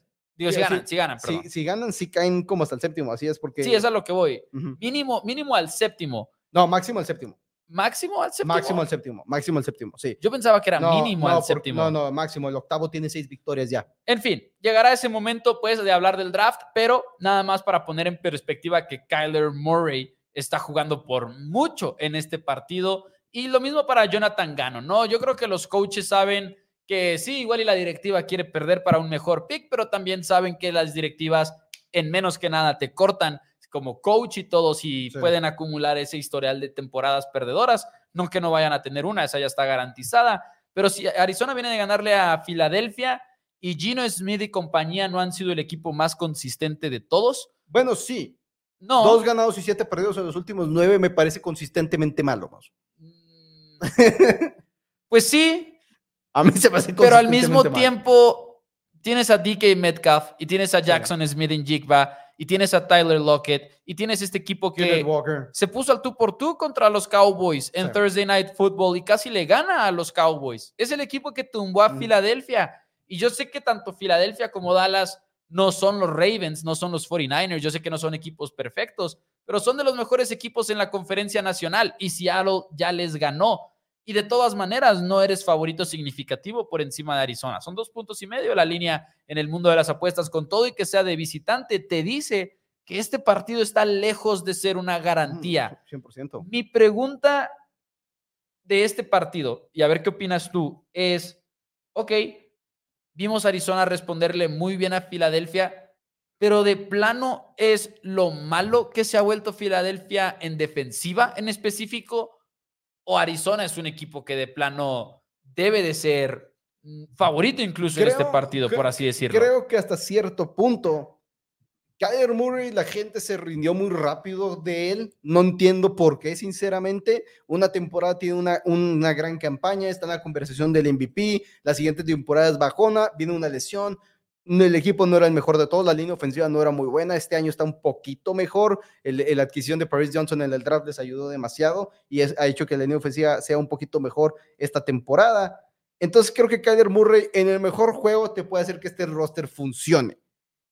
[SPEAKER 1] Digo, si ganan, si, ganan,
[SPEAKER 2] Si, ganan, sí caen como hasta el séptimo, así es porque...
[SPEAKER 1] Sí, es a lo que voy. mínimo, mínimo al séptimo.
[SPEAKER 2] No, máximo al séptimo.
[SPEAKER 1] ¿Máximo al séptimo?
[SPEAKER 2] Máximo al séptimo, máximo al séptimo, sí.
[SPEAKER 1] Yo pensaba que era mínimo al séptimo.
[SPEAKER 2] No, no, máximo. El octavo tiene seis victorias ya.
[SPEAKER 1] En fin, llegará ese momento, pues, de hablar del draft, pero nada más para poner en perspectiva que Kyler Murray está jugando por mucho en este partido. Y lo mismo para Jonathan Gano, ¿no? Yo creo que los coaches saben que sí, igual y la directiva quiere perder para un mejor pick, pero también saben que las directivas en menos que nada te cortan como coach y todo si pueden acumular ese historial de temporadas perdedoras, no que no vayan a tener una, esa ya está garantizada, pero si Arizona viene de ganarle a Filadelfia y Gino Smith y compañía no han sido el equipo más consistente de todos.
[SPEAKER 2] Bueno, sí. No. Dos ganados y siete perdidos en los últimos nueve me parece consistentemente malo. Mm.
[SPEAKER 1] Pues sí,
[SPEAKER 2] a mí se me hace
[SPEAKER 1] Pero al mismo tiempo tienes a DK Metcalf y tienes a Jackson Smith en Jigba y tienes a Tyler Lockett y tienes este equipo que se puso al tú por tú contra los Cowboys en Thursday Night Football y casi le gana a los Cowboys. Es el equipo que tumbó a mm. Filadelfia. Y yo sé que tanto Filadelfia como Dallas no son los Ravens, no son los 49ers. Yo sé que no son equipos perfectos, pero son de los mejores equipos en la conferencia nacional y Seattle ya les ganó y de todas maneras no eres favorito significativo por encima de Arizona. Son dos puntos y medio la línea en el mundo de las apuestas, con todo y que sea de visitante, te dice que este partido está lejos de ser una garantía.
[SPEAKER 2] 100%.
[SPEAKER 1] Mi pregunta de este partido, y a ver qué opinas tú, es, ok, vimos a Arizona responderle muy bien a Filadelfia, pero de plano es lo malo que se ha vuelto Filadelfia en defensiva en específico o Arizona es un equipo que de plano debe de ser mm, favorito incluso en este partido, por así decirlo.
[SPEAKER 2] Creo que hasta cierto punto, Kyler Murray, la gente se rindió muy rápido de él. No entiendo por qué, sinceramente. Una temporada tiene una, una gran campaña, está en la conversación del MVP. La siguiente temporada es bajona, viene una lesión el equipo no era el mejor de todos, la línea ofensiva no era muy buena, este año está un poquito mejor, la adquisición de Paris Johnson en el draft les ayudó demasiado y ha hecho que la línea ofensiva sea un poquito mejor esta temporada. Entonces creo que Kyler Murray en el mejor juego te puede hacer que este roster funcione.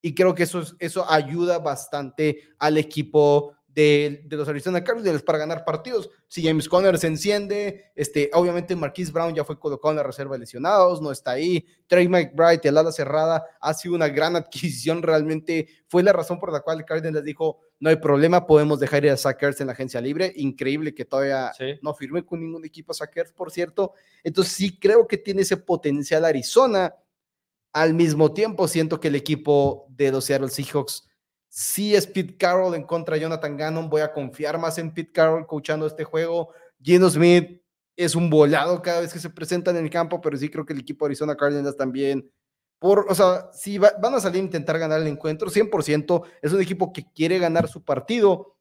[SPEAKER 2] Y creo que eso, eso ayuda bastante al equipo de, los Arizona Cardinals para ganar partidos. Si James Conner se enciende, este, obviamente Marquise Brown ya fue colocado en la reserva de lesionados, no está ahí. Trey McBride, el ala cerrada, ha sido una gran adquisición. Realmente fue la razón por la cual Cardinals dijo: No hay problema, podemos dejar ir a Sackers en la agencia libre. Increíble que todavía no firme con ningún equipo Sackers, por cierto. Entonces, sí creo que tiene ese potencial Arizona. Al mismo tiempo, siento que el equipo de los Seattle Seahawks si es Pete Carroll en contra de Jonathan Gannon, voy a confiar más en Pete Carroll coachando este juego. Gino Smith es un volado cada vez que se presenta en el campo, pero sí creo que el equipo Arizona Cardinals también, por, o sea, si van a salir a intentar ganar el encuentro, 100%, es un equipo que quiere ganar su partido,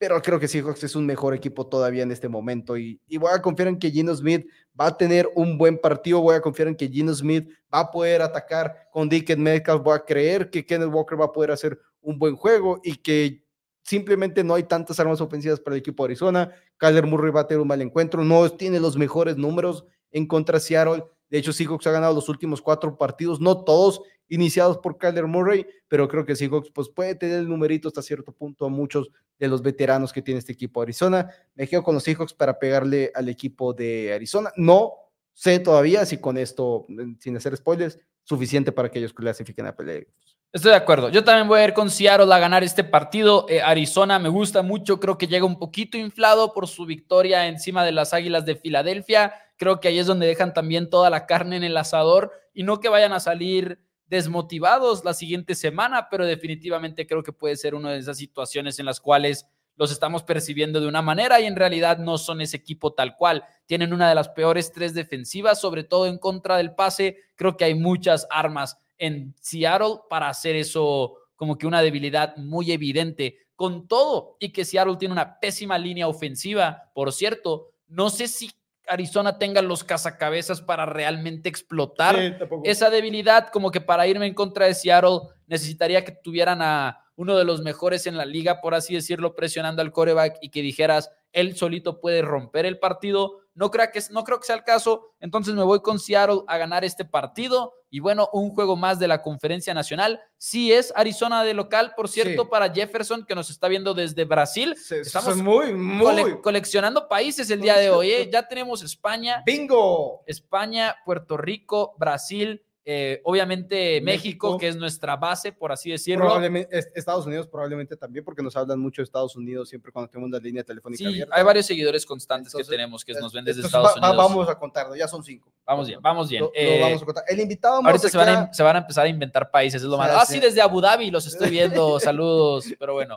[SPEAKER 2] pero creo que Seahawks es un mejor equipo todavía en este momento y, voy a confiar en que Gino Smith va a tener un buen partido, voy a confiar en que Gino Smith va a poder atacar con Dickett Metcalf, voy a creer que Kenneth Walker va a poder hacer un buen juego y que simplemente no hay tantas armas ofensivas para el equipo de Arizona. Kyler Murray va a tener un mal encuentro, no tiene los mejores números en contra de Seattle. De hecho, Seahawks ha ganado los últimos cuatro partidos, no todos iniciados por Kyler Murray, pero creo que Seahawks pues, puede tener el numerito hasta cierto punto a muchos de los veteranos que tiene este equipo de Arizona. Me quedo con los Seahawks para pegarle al equipo de Arizona. No sé todavía si con esto, sin hacer spoilers, suficiente para que ellos clasifiquen a pelea.
[SPEAKER 1] Estoy de acuerdo. Yo también voy a ir con Seattle a ganar este partido. Eh, Arizona me gusta mucho. Creo que llega un poquito inflado por su victoria encima de las Águilas de Filadelfia. Creo que ahí es donde dejan también toda la carne en el asador y no que vayan a salir desmotivados la siguiente semana, pero definitivamente creo que puede ser una de esas situaciones en las cuales los estamos percibiendo de una manera y en realidad no son ese equipo tal cual. Tienen una de las peores tres defensivas, sobre todo en contra del pase. Creo que hay muchas armas en Seattle para hacer eso como que una debilidad muy evidente. Con todo y que Seattle tiene una pésima línea ofensiva, por cierto, no sé si Arizona tenga los cazacabezas para realmente explotar esa debilidad, como que para irme en contra de Seattle necesitaría que tuvieran a uno de los mejores en la liga, por así decirlo, presionando al coreback y que dijeras, él solito puede romper el partido. No creo, que, no creo que sea el caso, entonces me voy con Seattle a ganar este partido. Y bueno, un juego más de la conferencia nacional. Sí es Arizona de local, por cierto, para Jefferson, que nos está viendo desde Brasil.
[SPEAKER 2] Estamos muy, muy...
[SPEAKER 1] coleccionando países el día de hoy. ¿eh? Ya tenemos España.
[SPEAKER 2] Bingo.
[SPEAKER 1] España, Puerto Rico, Brasil, eh, obviamente México, que es nuestra base, por así decirlo.
[SPEAKER 2] Probablemente, Estados Unidos probablemente también, porque nos hablan mucho de Estados Unidos siempre cuando tenemos la línea telefónica
[SPEAKER 1] sí, Hay varios seguidores constantes que tenemos que nos ven desde Estados Unidos.
[SPEAKER 2] vamos a contarlo, ya son cinco.
[SPEAKER 1] Vamos bien, vamos bien.
[SPEAKER 2] Eh, vamos a contar. El invitado
[SPEAKER 1] Ahorita se van, a, se van, a, empezar a inventar países, es lo malo. Ah, sí, desde Abu Dhabi los estoy viendo, saludos, pero bueno.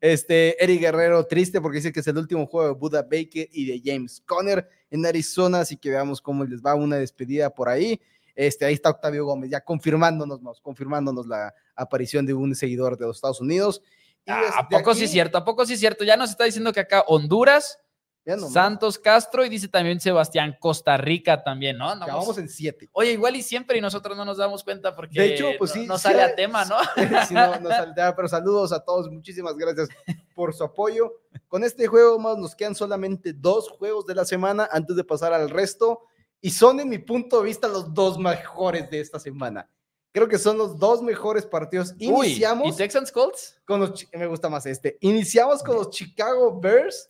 [SPEAKER 2] Este, Eric Guerrero, triste porque dice que es el último juego de Buda Baker y de James Conner en Arizona, así que veamos cómo les va una despedida por ahí. Este, ahí está Octavio Gómez, ya confirmándonos, confirmándonos la aparición de un seguidor de los Estados Unidos.
[SPEAKER 1] Ah, ¿A poco sí es cierto? ¿A poco sí es cierto? Ya nos está diciendo que acá Honduras, Santos Castro y dice también Sebastián Costa Rica también, ¿no?
[SPEAKER 2] vamos en siete.
[SPEAKER 1] Oye, igual y siempre y nosotros no nos damos cuenta porque de hecho, pues no, sale a tema, ¿no?
[SPEAKER 2] sí, no, no sale pero saludos a todos, muchísimas gracias por su apoyo. Con este juego más nos quedan solamente dos juegos de la semana antes de pasar al resto y son, en mi punto de vista, los dos mejores de esta semana. Creo que son los dos mejores partidos. Iniciamos.
[SPEAKER 1] ¿Y Texans Colts?
[SPEAKER 2] Con los, me gusta más este. Iniciamos con los Chicago Bears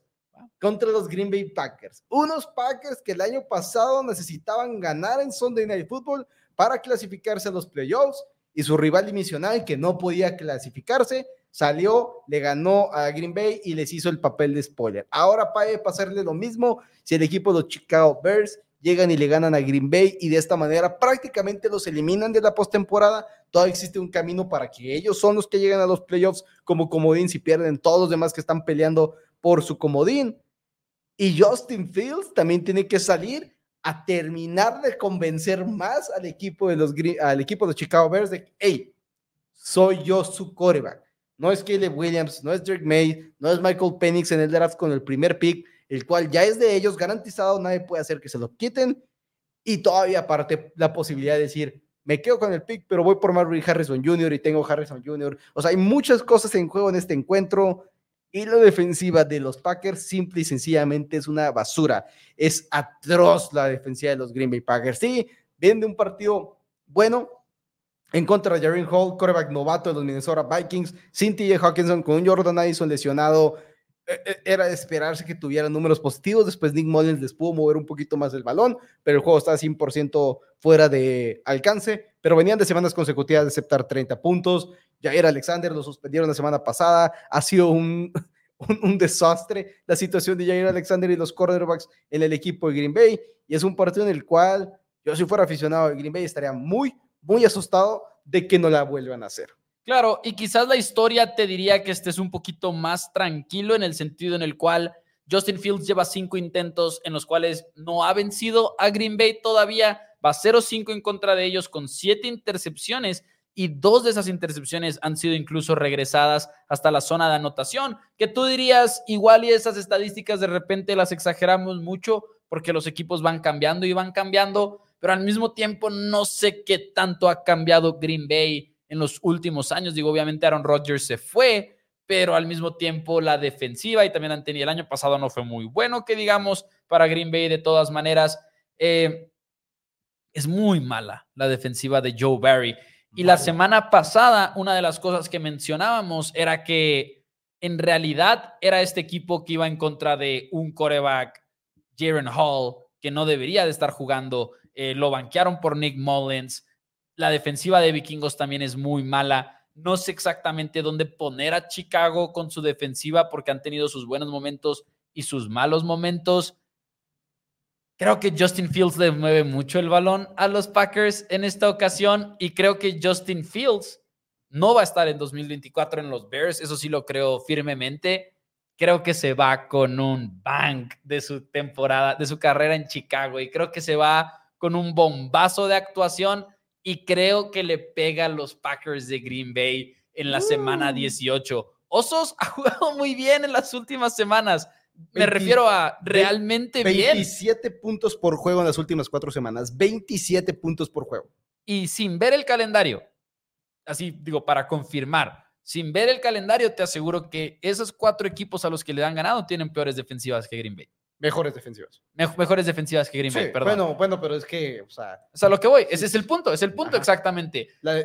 [SPEAKER 2] contra los Green Bay Packers. Unos Packers que el año pasado necesitaban ganar en Sunday Night Football para clasificarse a los playoffs y su rival divisional que no podía clasificarse salió, le ganó a Green Bay y les hizo el papel de spoiler. Ahora puede pasarle lo mismo si el equipo de los Chicago Bears llegan y le ganan a Green Bay y de esta manera prácticamente los eliminan de la postemporada. Todavía existe un camino para que ellos son los que llegan a los playoffs como comodín si pierden todos los demás que están peleando por su comodín. Y Justin Fields también tiene que salir a terminar de convencer más al equipo de los, al equipo de Chicago Bears de, hey, soy yo su coreback. No es Caleb Williams, no es Drake May, no es Michael Penix en el draft con el primer pick el cual ya es de ellos, garantizado, nadie puede hacer que se lo quiten. Y todavía aparte la posibilidad de decir, me quedo con el pick, pero voy por Marvin Harrison Jr. y tengo Harrison Jr. O sea, hay muchas cosas en juego en este encuentro. Y la defensiva de los Packers simple y sencillamente es una basura. Es atroz la defensiva de los Green Bay Packers. Sí, viene de un partido bueno en contra de Jaren Hall, quarterback novato de los Minnesota Vikings, sin TJ Hawkinson con un Jordan Addison lesionado. E, e, era de esperarse que tuviera números positivos. Después Nick Mullins les pudo mover un poquito más el balón, pero el juego está 100% fuera de alcance. Pero venían de semanas consecutivas de aceptar 30 puntos. Jair Alexander lo suspendieron la semana pasada. Ha sido un, un, desastre la situación de Jair Alexander y los quarterbacks en el equipo de Green Bay. Y es un partido en el cual yo si fuera aficionado de Green Bay estaría muy, muy asustado de que no la vuelvan a hacer.
[SPEAKER 1] Claro, y quizás la historia te diría que estés un poquito más tranquilo en el sentido en el cual Justin Fields lleva cinco intentos en los cuales no ha vencido a Green Bay todavía, va 0-5 en contra de ellos con siete intercepciones y dos de esas intercepciones han sido incluso regresadas hasta la zona de anotación, que tú dirías, igual y esas estadísticas de repente las exageramos mucho porque los equipos van cambiando y van cambiando, pero al mismo tiempo no sé qué tanto ha cambiado Green Bay en los últimos años. Digo, obviamente Aaron Rodgers se fue, pero al mismo tiempo la defensiva y también han tenido el año pasado no fue muy bueno, que digamos, para Green Bay de todas maneras. Eh, es muy mala la defensiva de Joe Barry. Y la semana pasada, una de las cosas que mencionábamos era que en realidad era este equipo que iba en contra de un coreback, Jaren Hall, que no debería de estar jugando. Eh, lo banquearon por Nick Mullins. La defensiva de Vikingos también es muy mala. No sé exactamente dónde poner a Chicago con su defensiva porque han tenido sus buenos momentos y sus malos momentos. Creo que Justin Fields le mueve mucho el balón a los Packers en esta ocasión y creo que Justin Fields no va a estar en 2024 en los Bears, eso sí lo creo firmemente. Creo que se va con un bang de su temporada, de su carrera en Chicago y creo que se va con un bombazo de actuación y creo que le pega a los Packers de Green Bay en la semana 18. Uh. Osos ha jugado muy bien en las últimas semanas me refiero a realmente 27
[SPEAKER 2] bien. 27 puntos por juego en las últimas cuatro semanas. 27 puntos por juego.
[SPEAKER 1] Y sin ver el calendario, así digo, para confirmar, sin ver el calendario, te aseguro que esos cuatro equipos a los que le han ganado tienen peores defensivas que Green Bay.
[SPEAKER 2] Mejores defensivas.
[SPEAKER 1] mejores defensivas que Green Bay, perdón.
[SPEAKER 2] Bueno, bueno, pero es que, o sea.
[SPEAKER 1] O sea, lo que voy, ese es el punto, es el punto exactamente.
[SPEAKER 2] La,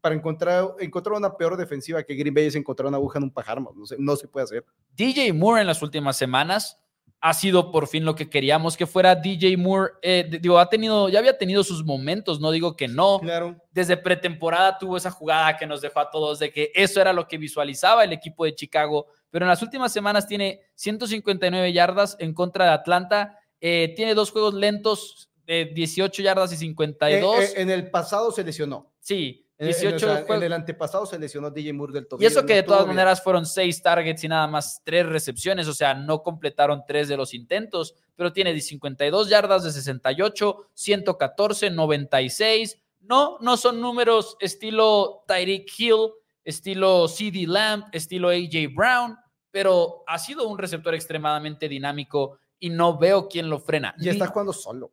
[SPEAKER 2] para encontrar, encontrar una peor defensiva que Green Bay es encontrar una aguja en un pajar, no, no se puede hacer.
[SPEAKER 1] DJ Moore en las últimas semanas ha sido por fin lo que queríamos que fuera DJ Moore. Eh, digo, ha tenido, ya había tenido sus momentos, no digo que no.
[SPEAKER 2] Claro.
[SPEAKER 1] Desde pretemporada tuvo esa jugada que nos dejó a todos de que eso era lo que visualizaba el equipo de Chicago, pero en las últimas semanas tiene 159 yardas en contra de Atlanta, eh, tiene dos juegos lentos de 18 yardas y 52.
[SPEAKER 2] Eh, en el pasado se lesionó.
[SPEAKER 1] Sí,
[SPEAKER 2] 18 en, el antepasado se lesionó DJ Moore del tobillo.
[SPEAKER 1] Y eso que de todas maneras fueron seis targets y nada más tres recepciones, o sea, no completaron tres de los intentos, pero tiene 52 yardas de 68, 114, 96. No, no son números estilo Tyreek Hill, estilo CD Lamb, estilo AJ Brown, pero ha sido un receptor extremadamente dinámico y no veo quién lo frena.
[SPEAKER 2] Y está jugando solo.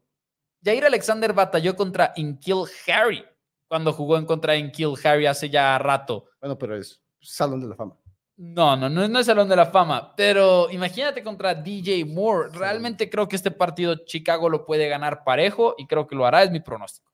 [SPEAKER 1] Jair Alexander batalló contra Inkil Harry cuando jugó en contra de Kill Harry hace ya rato.
[SPEAKER 2] Bueno, pero es Salón de la Fama.
[SPEAKER 1] No, no, no, no es Salón de la Fama, pero imagínate contra DJ Moore. Realmente creo que este partido Chicago lo puede ganar parejo y creo que lo hará, es mi pronóstico.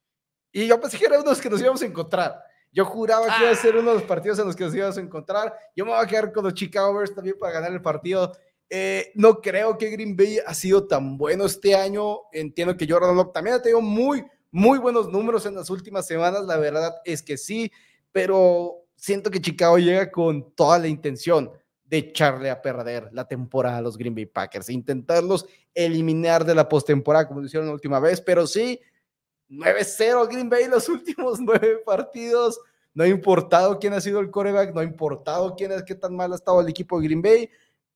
[SPEAKER 2] Y yo pensé que era uno de los que nos íbamos a encontrar. Yo juraba que iba a ser uno de los partidos en los que nos íbamos a encontrar. Yo me voy a quedar con los Chicago Bears también para ganar el partido. Eh, no creo que Green Bay ha sido tan bueno este año. Entiendo que Jordan Love también ha tenido muy, muy buenos números en las últimas semanas, la verdad es que sí, pero siento que Chicago llega con toda la intención de echarle a perder la temporada a los Green Bay Packers, intentarlos eliminar de la postemporada como lo hicieron la última vez, pero sí, 9-0 Green Bay los últimos nueve partidos. No ha importado quién ha sido el coreback, no ha importado quién es, qué tan mal ha estado el equipo de Green Bay.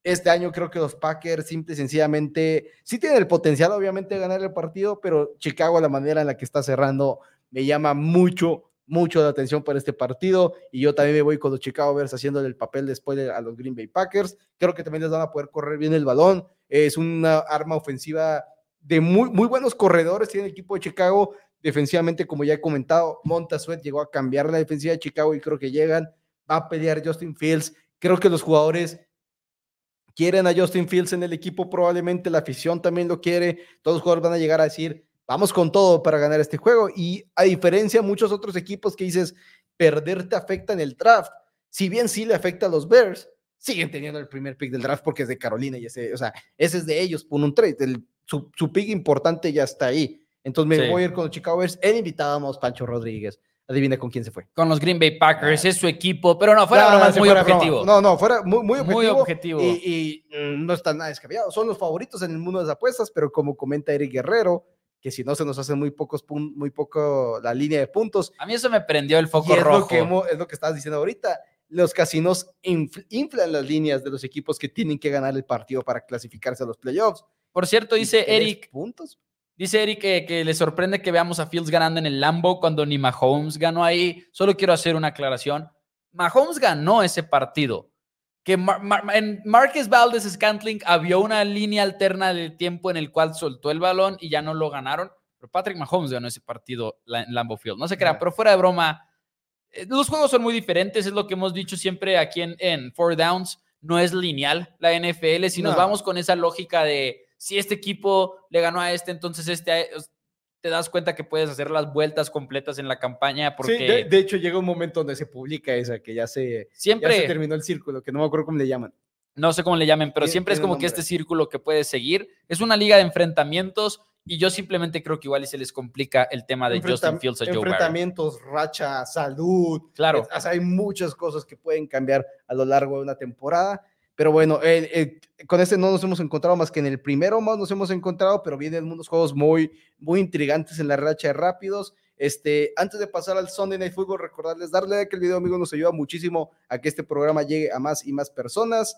[SPEAKER 2] Este año creo que los Packers simple y sencillamente sí tienen el potencial obviamente de ganar el partido, pero Chicago la manera en la que está cerrando me llama mucho, mucho la atención para este partido y yo también me voy con los Chicago Bears haciéndole el papel de spoiler a los Green Bay Packers. Creo que también les van a poder correr bien el balón. Es una arma ofensiva de muy, muy buenos corredores tiene el equipo de Chicago. Defensivamente, como ya he comentado, Monta llegó a cambiar la defensiva de Chicago y creo que llegan. Va a pelear Justin Fields. Creo que los jugadores quieren a Justin Fields en el equipo, probablemente la afición también lo quiere, todos los jugadores van a llegar a decir, vamos con todo para ganar este juego. Y a diferencia de muchos otros equipos que dices, perder te afecta en el draft, si bien sí le afecta a los Bears, siguen teniendo el primer pick del draft porque es de Carolina y ese, o sea, ese es de ellos, por un trade, su, su, pick importante ya está ahí. Entonces me voy a ir con los Chicago Bears. El invitábamos Pancho Rodríguez. Adivina con quién se fue.
[SPEAKER 1] Con los Green Bay Packers, ah. es su equipo, pero no, fuera muy objetivo.
[SPEAKER 2] No, no, fuera muy, muy objetivo. Muy objetivo. Y, mm, no está nada descabellado. Son los favoritos en el mundo de las apuestas, pero como comenta Eric Guerrero, que si no se nos hace muy pocos muy poco la línea de puntos.
[SPEAKER 1] A mí eso me prendió el foco rojo.
[SPEAKER 2] Lo que es lo que estás diciendo ahorita. Los casinos inflan las líneas de los equipos que tienen que ganar el partido para clasificarse a los playoffs.
[SPEAKER 1] Por cierto, dice Eric.
[SPEAKER 2] Puntos.
[SPEAKER 1] Dice Eric que, le sorprende que veamos a Fields ganando en el Lambo cuando ni Mahomes ganó ahí. Solo quiero hacer una aclaración. Mahomes ganó ese partido. Que en Marcus Valdez Scantling había una línea alterna de tiempo en el cual soltó el balón y ya no lo ganaron. Pero Patrick Mahomes ganó ese partido en Lambo Field. No se crea, pero fuera de broma, eh, los juegos son muy diferentes. Es lo que hemos dicho siempre aquí en, en Four Downs. No es lineal la NFL. Si nos vamos con esa lógica de si este equipo le ganó a este, entonces este te das cuenta que puedes hacer las vueltas completas en la campaña porque... Sí,
[SPEAKER 2] de, hecho llega un momento donde se publica esa, que ya se,
[SPEAKER 1] siempre,
[SPEAKER 2] se terminó el círculo, que no me acuerdo cómo le llaman.
[SPEAKER 1] No sé cómo le llamen, pero siempre es como que este círculo que puedes seguir. Es una liga de enfrentamientos y yo simplemente creo que igual y se les complica el tema de Justin Fields a Joe
[SPEAKER 2] Enfrentamientos, racha, salud.
[SPEAKER 1] Claro.
[SPEAKER 2] hay muchas cosas que pueden cambiar a lo largo de una temporada. Pero bueno, con este no nos hemos encontrado más que en el primero más nos hemos encontrado, pero vienen unos juegos muy, muy intrigantes en la racha de rápidos. Este, antes de pasar al Sunday Night Football, recordarles darle a que el video, amigos, nos ayuda muchísimo a que este programa llegue a más y más personas.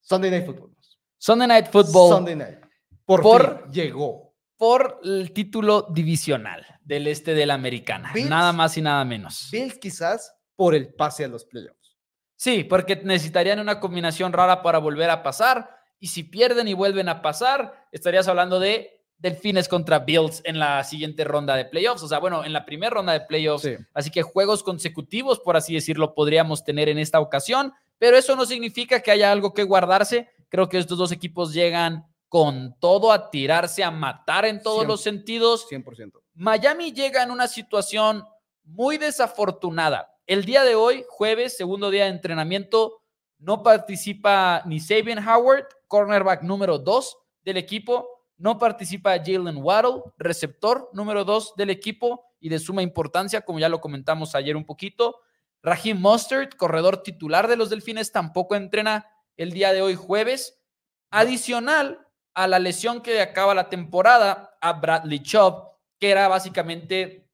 [SPEAKER 2] Sunday Night Football.
[SPEAKER 1] Sunday Night Football.
[SPEAKER 2] Sunday Night. Por, por llegó.
[SPEAKER 1] Por el título divisional del este de la americana. nada más y nada menos.
[SPEAKER 2] Bills quizás por el pase a los playoffs.
[SPEAKER 1] Sí, porque necesitarían una combinación rara para volver a pasar. Y si pierden y vuelven a pasar, estarías hablando de Delfines contra Bills en la siguiente ronda de playoffs. O sea, bueno, en la primera ronda de playoffs. Así que juegos consecutivos, por así decirlo, podríamos tener en esta ocasión. Pero eso no significa que haya algo que guardarse. Creo que estos dos equipos llegan con todo a tirarse, a matar en todos los sentidos.
[SPEAKER 2] 100%.
[SPEAKER 1] Miami llega en una situación muy desafortunada el día de hoy, jueves, segundo día de entrenamiento, no participa ni Sabian Howard, cornerback número 2 del equipo, no participa Jalen Waddle, receptor número 2 del equipo y de suma importancia, como ya lo comentamos ayer un poquito. Raheem Mustard, corredor titular de los Delfines, tampoco entrena el día de hoy jueves. Adicional a la lesión que acaba la temporada a Bradley Chubb, que era básicamente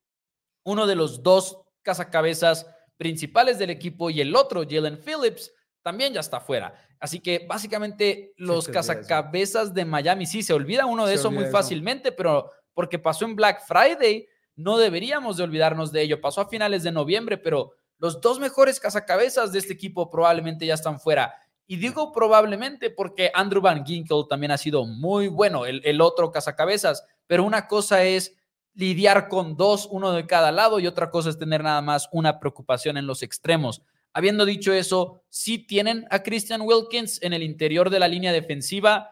[SPEAKER 1] uno de los dos cazacabezas principales del equipo y el otro, Jalen Phillips, también ya está fuera. Así que básicamente los cazacabezas de Miami, sí, se olvida uno de eso muy fácilmente, pero porque pasó en Black Friday, no deberíamos de olvidarnos de ello. Pasó a finales de noviembre, pero los dos mejores cazacabezas de este equipo probablemente ya están fuera. Y digo probablemente porque Andrew Van Ginkel también ha sido muy bueno, el, el otro cazacabezas, pero una cosa es lidiar con dos, uno de cada lado, y otra cosa es tener nada más una preocupación en los extremos. Habiendo dicho eso, sí tienen a Christian Wilkins en el interior de la línea defensiva.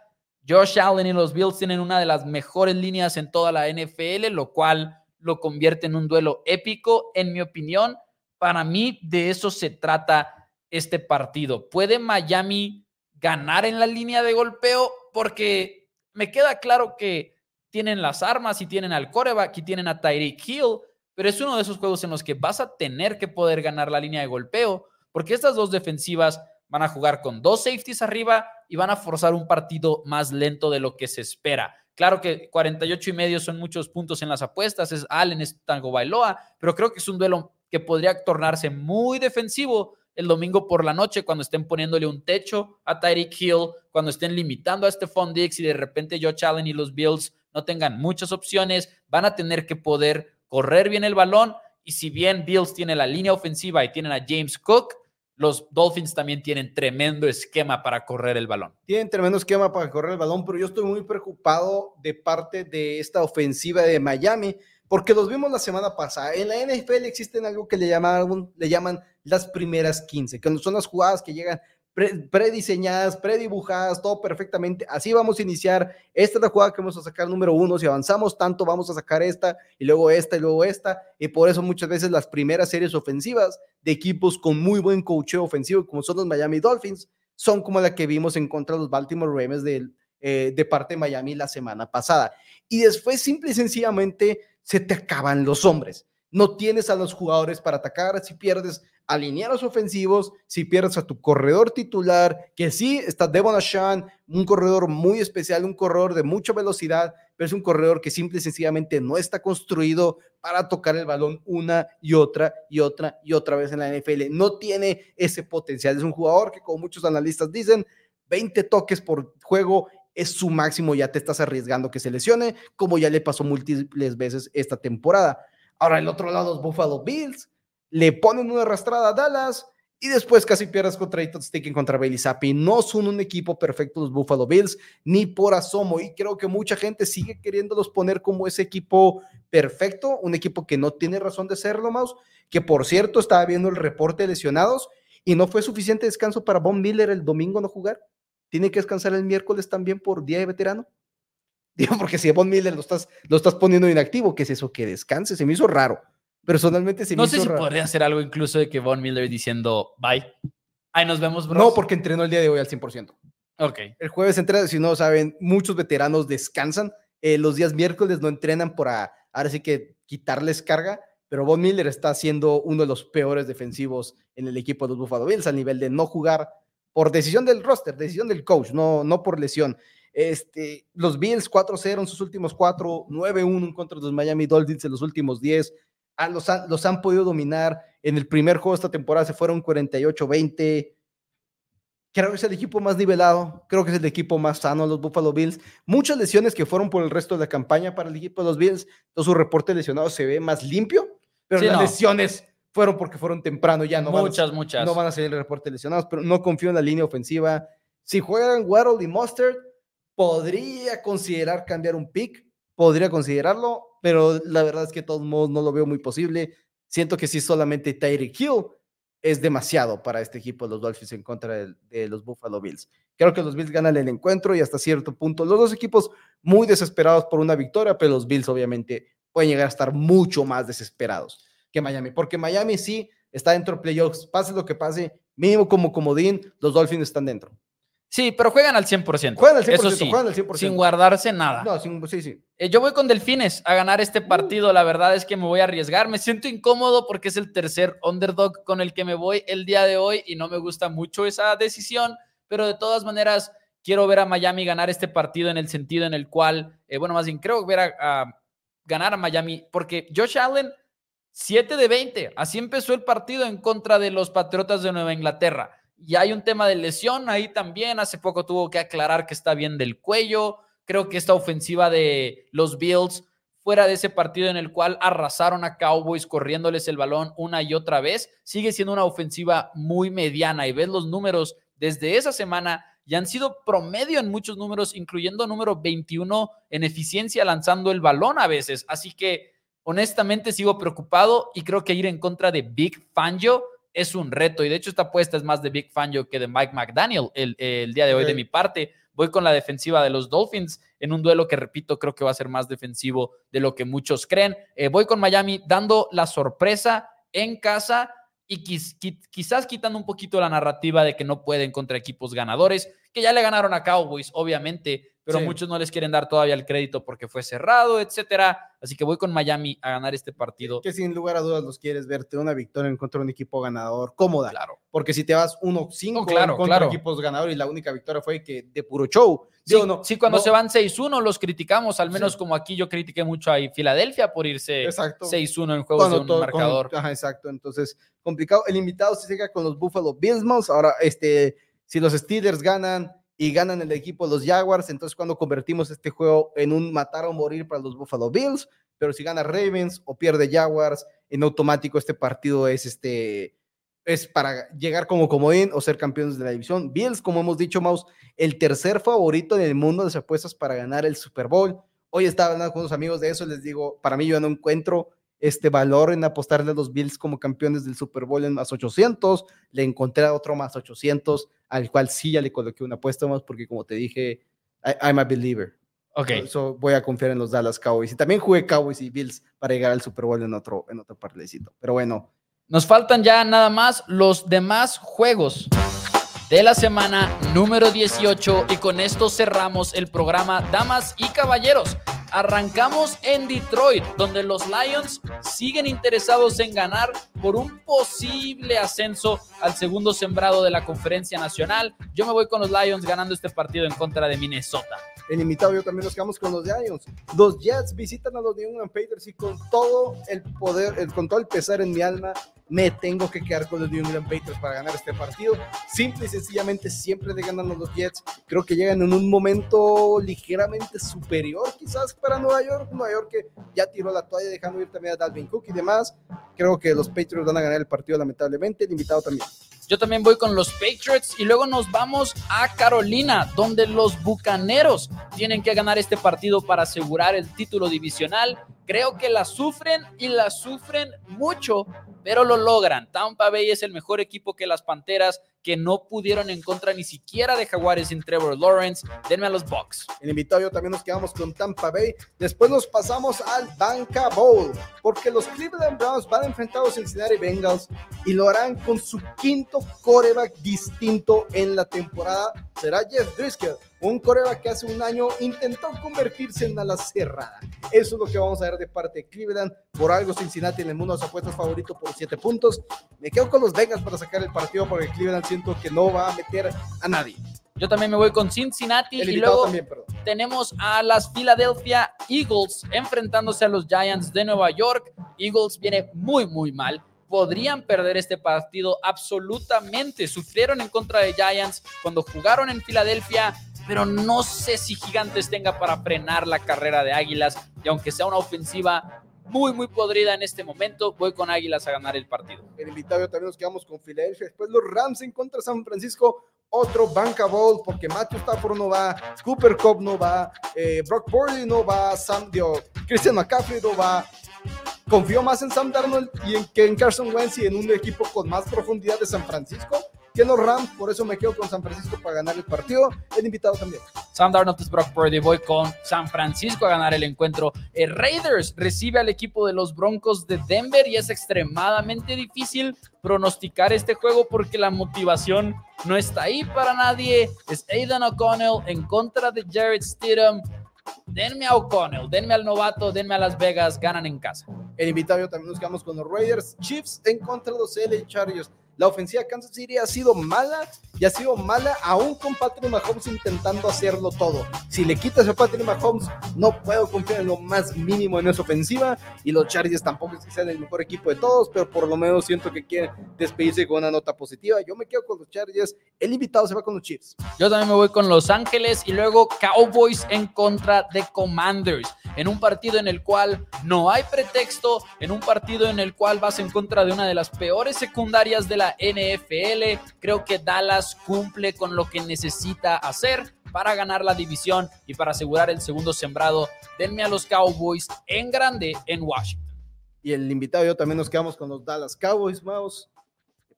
[SPEAKER 1] Josh Allen y los Bills tienen una de las mejores líneas en toda la NFL, lo cual lo convierte en un duelo épico, en mi opinión. Para mí, de eso se trata este partido. ¿Puede Miami ganar en la línea de golpeo? Porque me queda claro que tienen las armas y tienen al coreback y tienen a Tyreek Hill, pero es uno de esos juegos en los que vas a tener que poder ganar la línea de golpeo, porque estas dos defensivas van a jugar con dos safeties arriba y van a forzar un partido más lento de lo que se espera. Claro que 48 y medio son muchos puntos en las apuestas, es Allen, es Tango Bailoa, pero creo que es un duelo que podría tornarse muy defensivo el domingo por la noche cuando estén poniéndole un techo a Tyreek Hill, cuando estén limitando a Stephon Diggs y de repente Josh Allen y los Bills no tengan muchas opciones, van a tener que poder correr bien el balón y si bien Bills tiene la línea ofensiva y tienen a James Cook, los Dolphins también tienen tremendo esquema para correr el balón.
[SPEAKER 2] Tienen tremendo esquema para correr el balón, pero yo estoy muy preocupado de parte de esta ofensiva de Miami, porque los vimos la semana pasada. En la NFL existen algo que le llaman, le llaman las primeras 15, que son las jugadas que llegan prediseñadas, predibujadas, todo perfectamente. Así vamos a iniciar. Esta es la jugada que vamos a sacar número uno. Si avanzamos tanto, vamos a sacar esta y luego esta y luego esta. Y por eso muchas veces las primeras series ofensivas de equipos con muy buen coacheo ofensivo, como son los Miami Dolphins, son como la que vimos en contra de los Baltimore Ravens de, eh, de parte de Miami la semana pasada. Y después, simple y sencillamente, se te acaban los hombres. No tienes a los jugadores para atacar. Si pierdes alineados ofensivos, si pierdes a tu corredor titular, que sí está Devon Ashan, un corredor muy especial, un corredor de mucha velocidad, pero es un corredor que simple y sencillamente no está construido para tocar el balón una y otra y otra y otra vez en la NFL. No tiene ese potencial. Es un jugador que, como muchos analistas dicen, 20 toques por juego es su máximo, ya te estás arriesgando que se lesione, como ya le pasó múltiples veces esta temporada. Ahora, el otro lado, los Buffalo Bills le ponen una arrastrada a Dallas y después casi pierdes contra Eton Sticking contra Bailey Zappi. No son un equipo perfecto los Buffalo Bills, ni por asomo. Y creo que mucha gente sigue queriéndolos poner como ese equipo perfecto, un equipo que no tiene razón de serlo, Maus. Que por cierto, estaba viendo el reporte de lesionados y no fue suficiente descanso para Von Miller el domingo no jugar. Tiene que descansar el miércoles también por día de veterano. Digo, porque si a Von Miller lo estás, lo estás poniendo inactivo, ¿qué es eso? Que descanse. Se me hizo raro. Personalmente se
[SPEAKER 1] no
[SPEAKER 2] me
[SPEAKER 1] sé si podría hacer algo incluso de que Von Miller diciendo bye. Ahí nos vemos,
[SPEAKER 2] bro. No, porque entrenó el día de hoy al 100%.
[SPEAKER 1] Ok.
[SPEAKER 2] El jueves entrena, si no saben, muchos veteranos descansan. Eh, los días miércoles no entrenan para, ahora sí que quitarles carga, pero Von Miller está siendo uno de los peores defensivos en el equipo de los Buffalo Bills a nivel de no jugar por decisión del roster, decisión del coach, no, no por lesión. Este, los Bills 4-0 en sus últimos 4, 9-1 contra los Miami Dolphins en los últimos 10 los, han, los han podido dominar. En el primer juego de esta temporada se fueron 48-20. Creo que es el equipo más nivelado, creo que es el equipo más sano, los Buffalo Bills. Muchas lesiones que fueron por el resto de la campaña para el equipo de los Bills, todo su reporte de lesionados se ve más limpio, pero las lesiones fueron porque fueron temprano, ya no
[SPEAKER 1] muchas,
[SPEAKER 2] van,
[SPEAKER 1] muchas.
[SPEAKER 2] No van a salir el reporte de lesionados, pero no confío en la línea ofensiva. Si juegan Waddle y Mustard, podría considerar cambiar un pick, podría considerarlo, pero la verdad es que de todos modos no lo veo muy posible. Siento que si solamente Tyreek Hill es demasiado para este equipo de los Dolphins en contra de, los Buffalo Bills. Creo que los Bills ganan el encuentro y hasta cierto punto los dos equipos muy desesperados por una victoria, pero los Bills obviamente pueden llegar a estar mucho más desesperados que Miami, porque Miami sí está dentro de playoffs, pase lo que pase, mínimo como comodín, los Dolphins están dentro.
[SPEAKER 1] Sí, pero juegan al 100%.
[SPEAKER 2] Juegan al 100%,
[SPEAKER 1] Eso sí,
[SPEAKER 2] juegan al 100%.
[SPEAKER 1] sin guardarse nada.
[SPEAKER 2] No, sí, sí.
[SPEAKER 1] Eh, yo voy con Delfines a ganar este partido. La verdad es que me voy a arriesgar. Me siento incómodo porque es el tercer underdog con el que me voy el día de hoy y no me gusta mucho esa decisión, pero de todas maneras quiero ver a Miami ganar este partido en el sentido en el cual, eh, bueno, más bien creo ver a, a ganar a Miami porque Josh Allen, 7 de 20. Así empezó el partido en contra de los Patriotas de Nueva Inglaterra. Y hay un tema de lesión ahí también. Hace poco tuvo que aclarar que está bien del cuello. Creo que esta ofensiva de los Bills, fuera de ese partido en el cual arrasaron a Cowboys corriéndoles el balón una y otra vez, sigue siendo una ofensiva muy mediana. Y ves los números desde esa semana y han sido promedio en muchos números, incluyendo número 21 en eficiencia lanzando el balón a veces. Así que honestamente sigo preocupado y creo que ir en contra de Big Fangio es un reto. Y de hecho, esta apuesta es más de Big Fangio que de Mike McDaniel el, día de hoy de mi parte. Voy con la defensiva de los Dolphins en un duelo que, repito, creo que va a ser más defensivo de lo que muchos creen. Eh, voy con Miami dando la sorpresa en casa y quizás quitando un poquito la narrativa de que no pueden contra equipos ganadores, que ya le ganaron a Cowboys, obviamente, pero muchos no les quieren dar todavía el crédito porque fue cerrado, etcétera. Así que voy con Miami a ganar este partido.
[SPEAKER 2] Que sin lugar a dudas los quieres verte una victoria en contra de un equipo ganador cómoda.
[SPEAKER 1] Claro.
[SPEAKER 2] Porque si te vas 1-5
[SPEAKER 1] claro, contra
[SPEAKER 2] equipos ganadores y la única victoria fue que de puro show.
[SPEAKER 1] Sí, no, sí cuando se van 6-1 los criticamos, al menos como aquí yo critiqué mucho a Filadelfia por irse 6-1 en juegos de un marcador.
[SPEAKER 2] ajá, exacto, entonces complicado. El invitado se llega con los Buffalo Bills. Ahora, este, si los Steelers ganan y ganan el equipo los Jaguars, entonces cuando convertimos este juego en un matar o morir para los Buffalo Bills, pero si gana Ravens o pierde Jaguars, en automático este partido es este es para llegar como comodín o ser campeones de la división. Bills, como hemos dicho, Maus, el tercer favorito en el mundo de las apuestas para ganar el Super Bowl. Hoy estaba hablando con unos amigos de eso, les digo, para mí yo no encuentro este valor en apostarle a los Bills como campeones del Super Bowl en más 800, le encontré a otro más 800 al cual sí ya le coloqué una apuesta más, porque como te dije, I'm a believer.
[SPEAKER 1] Ok.
[SPEAKER 2] eso voy a confiar en los Dallas Cowboys. Y también jugué Cowboys y Bills para llegar al Super Bowl en otro, en otro partecito. Pero bueno.
[SPEAKER 1] Nos faltan ya nada más los demás juegos de la semana número 18 y con esto cerramos el programa Damas y Caballeros. Arrancamos en Detroit, donde los Lions siguen interesados en ganar por un posible ascenso al segundo sembrado de la conferencia nacional. Yo me voy con los Lions ganando este partido en contra de Minnesota.
[SPEAKER 2] En invitado yo también nos quedamos con los Lions. Los Jets visitan a los New England Patriots y con todo el poder, el, con todo el pesar en mi alma, me tengo que quedar con los New England Patriots para ganar este partido. Simple y sencillamente siempre le ganan los Jets. Creo que llegan en un momento ligeramente superior quizás para Nueva York. Nueva York que ya tiró la toalla dejando ir también a Dalvin Cook y demás. Creo que los Patriots van a ganar el partido lamentablemente. El invitado también.
[SPEAKER 1] Yo también voy con los Patriots y luego nos vamos a Carolina, donde los Bucaneros tienen que ganar este partido para asegurar el título divisional. Creo que la sufren y la sufren mucho, pero lo logran. Tampa Bay es el mejor equipo que las Panteras, que no pudieron en contra ni siquiera de Jaguares sin Trevor Lawrence. Denme a los Bucks.
[SPEAKER 2] En invitado también nos quedamos con Tampa Bay. Después nos pasamos al Banca Bowl, porque los Cleveland Browns van a enfrentar a los Cincinnati Bengals y lo harán con su quinto coreback distinto en la temporada. Será Jeff Driscoll un coreback que hace un año intentó convertirse en ala cerrada. Eso es lo que vamos a ver de parte de Cleveland. Por algo Cincinnati en el mundo de las apuestas favorito por 7 puntos. Me quedo con los Bengals para sacar el partido porque Cleveland siento que no va a meter a nadie.
[SPEAKER 1] Yo también me voy con Cincinnati y luego también, tenemos a las Philadelphia Eagles enfrentándose a los Giants de Nueva York. Eagles viene muy, muy mal podrían perder este partido absolutamente. Sufrieron en contra de Giants cuando jugaron en Filadelfia pero no sé si Gigantes tenga para frenar la carrera de Águilas. Y aunque sea una ofensiva muy, muy podrida en este momento, voy con Águilas a ganar el partido.
[SPEAKER 2] El invitado también nos quedamos con Filadelfia. Después los Rams en contra San Francisco. Otro banca bowl porque Matthew Stafford no va, Cooper Cup no va, eh, Brock Purdy no va, Sam, Dio, Christian McCaffrey no va. Confío más en Sam Darnold y en, que en Carson Wentz y en un equipo con más profundidad de San Francisco que los Rams, por eso me quedo con San Francisco para ganar el partido. El invitado también.
[SPEAKER 1] Sam Darnold es Brock Purdy, voy con San Francisco a ganar el encuentro. El Raiders recibe al equipo de los Broncos de Denver y es extremadamente difícil pronosticar este juego porque la motivación no está ahí para nadie. Es Aidan O'Connell en contra de Jared Stidham. Denme a O'Connell, denme al novato, denme a Las Vegas, ganan en casa.
[SPEAKER 2] El invitado también nos quedamos con los Raiders. Chiefs en contra de los LA Chargers. La ofensiva de Kansas City ha sido mala y ha sido mala aún con Patrick Mahomes intentando hacerlo todo. Si le quitas a Patrick Mahomes, no puedo confiar en lo más mínimo en esa ofensiva y los Chargers tampoco es que sean el mejor equipo de todos, pero por lo menos siento que quieren despedirse con una nota positiva. Yo me quedo con los Chargers, el invitado se va con los Chiefs.
[SPEAKER 1] Yo también me voy con Los Ángeles y luego Cowboys en contra de Commanders, en un partido en el cual no hay pretexto, en un partido en el cual vas en contra de una de las peores secundarias de la NFL. Creo que Dallas cumple con lo que necesita hacer para ganar la división y para asegurar el segundo sembrado. Denme a los Cowboys en grande en Washington.
[SPEAKER 2] Y el invitado yo también nos quedamos con los Dallas Cowboys, vamos.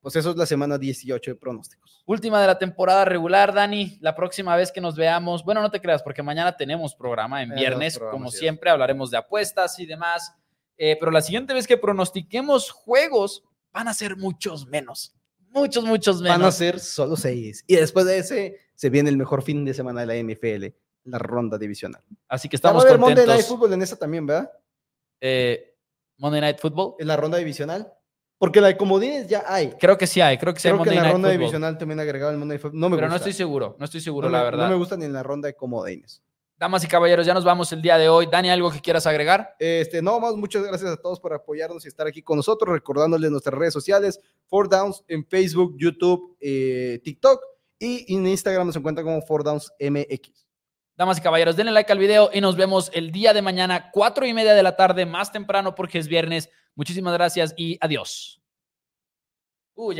[SPEAKER 2] Pues eso es la semana 18 de pronósticos.
[SPEAKER 1] Última de la temporada regular, Dani. La próxima vez que nos veamos, bueno, no te creas, porque mañana tenemos programa en viernes, como siempre, hablaremos de apuestas y demás. Eh, pero la siguiente vez que pronostiquemos juegos, van a ser muchos menos. Muchos, muchos menos.
[SPEAKER 2] Van a ser solo seis. Y después de ese, se viene el mejor fin de semana de la NFL, la ronda divisional.
[SPEAKER 1] Así que estamos contentos.
[SPEAKER 2] Monday Night Football en esa también, ¿verdad?
[SPEAKER 1] Eh, Monday Night Football.
[SPEAKER 2] En la ronda divisional. Porque la de comodines ya hay.
[SPEAKER 1] Creo que sí hay, creo que sí
[SPEAKER 2] creo que en la ronda divisional también agregado el Monday Night Football. No me
[SPEAKER 1] Pero
[SPEAKER 2] no
[SPEAKER 1] estoy seguro, no estoy seguro, la verdad.
[SPEAKER 2] No me gusta ni en la ronda de comodines.
[SPEAKER 1] Damas y caballeros, ya nos vamos el día de hoy. Dani, ¿algo que quieras agregar?
[SPEAKER 2] Este, no, más muchas gracias a todos por apoyarnos y estar aquí con nosotros, recordándoles nuestras redes sociales, Four Downs en Facebook, YouTube, eh, TikTok y en Instagram nos encuentra como Four Downs MX.
[SPEAKER 1] Damas y caballeros, denle like al video y nos vemos el día de mañana, cuatro y media de la tarde, más temprano porque es viernes. Muchísimas gracias y adiós. Uh,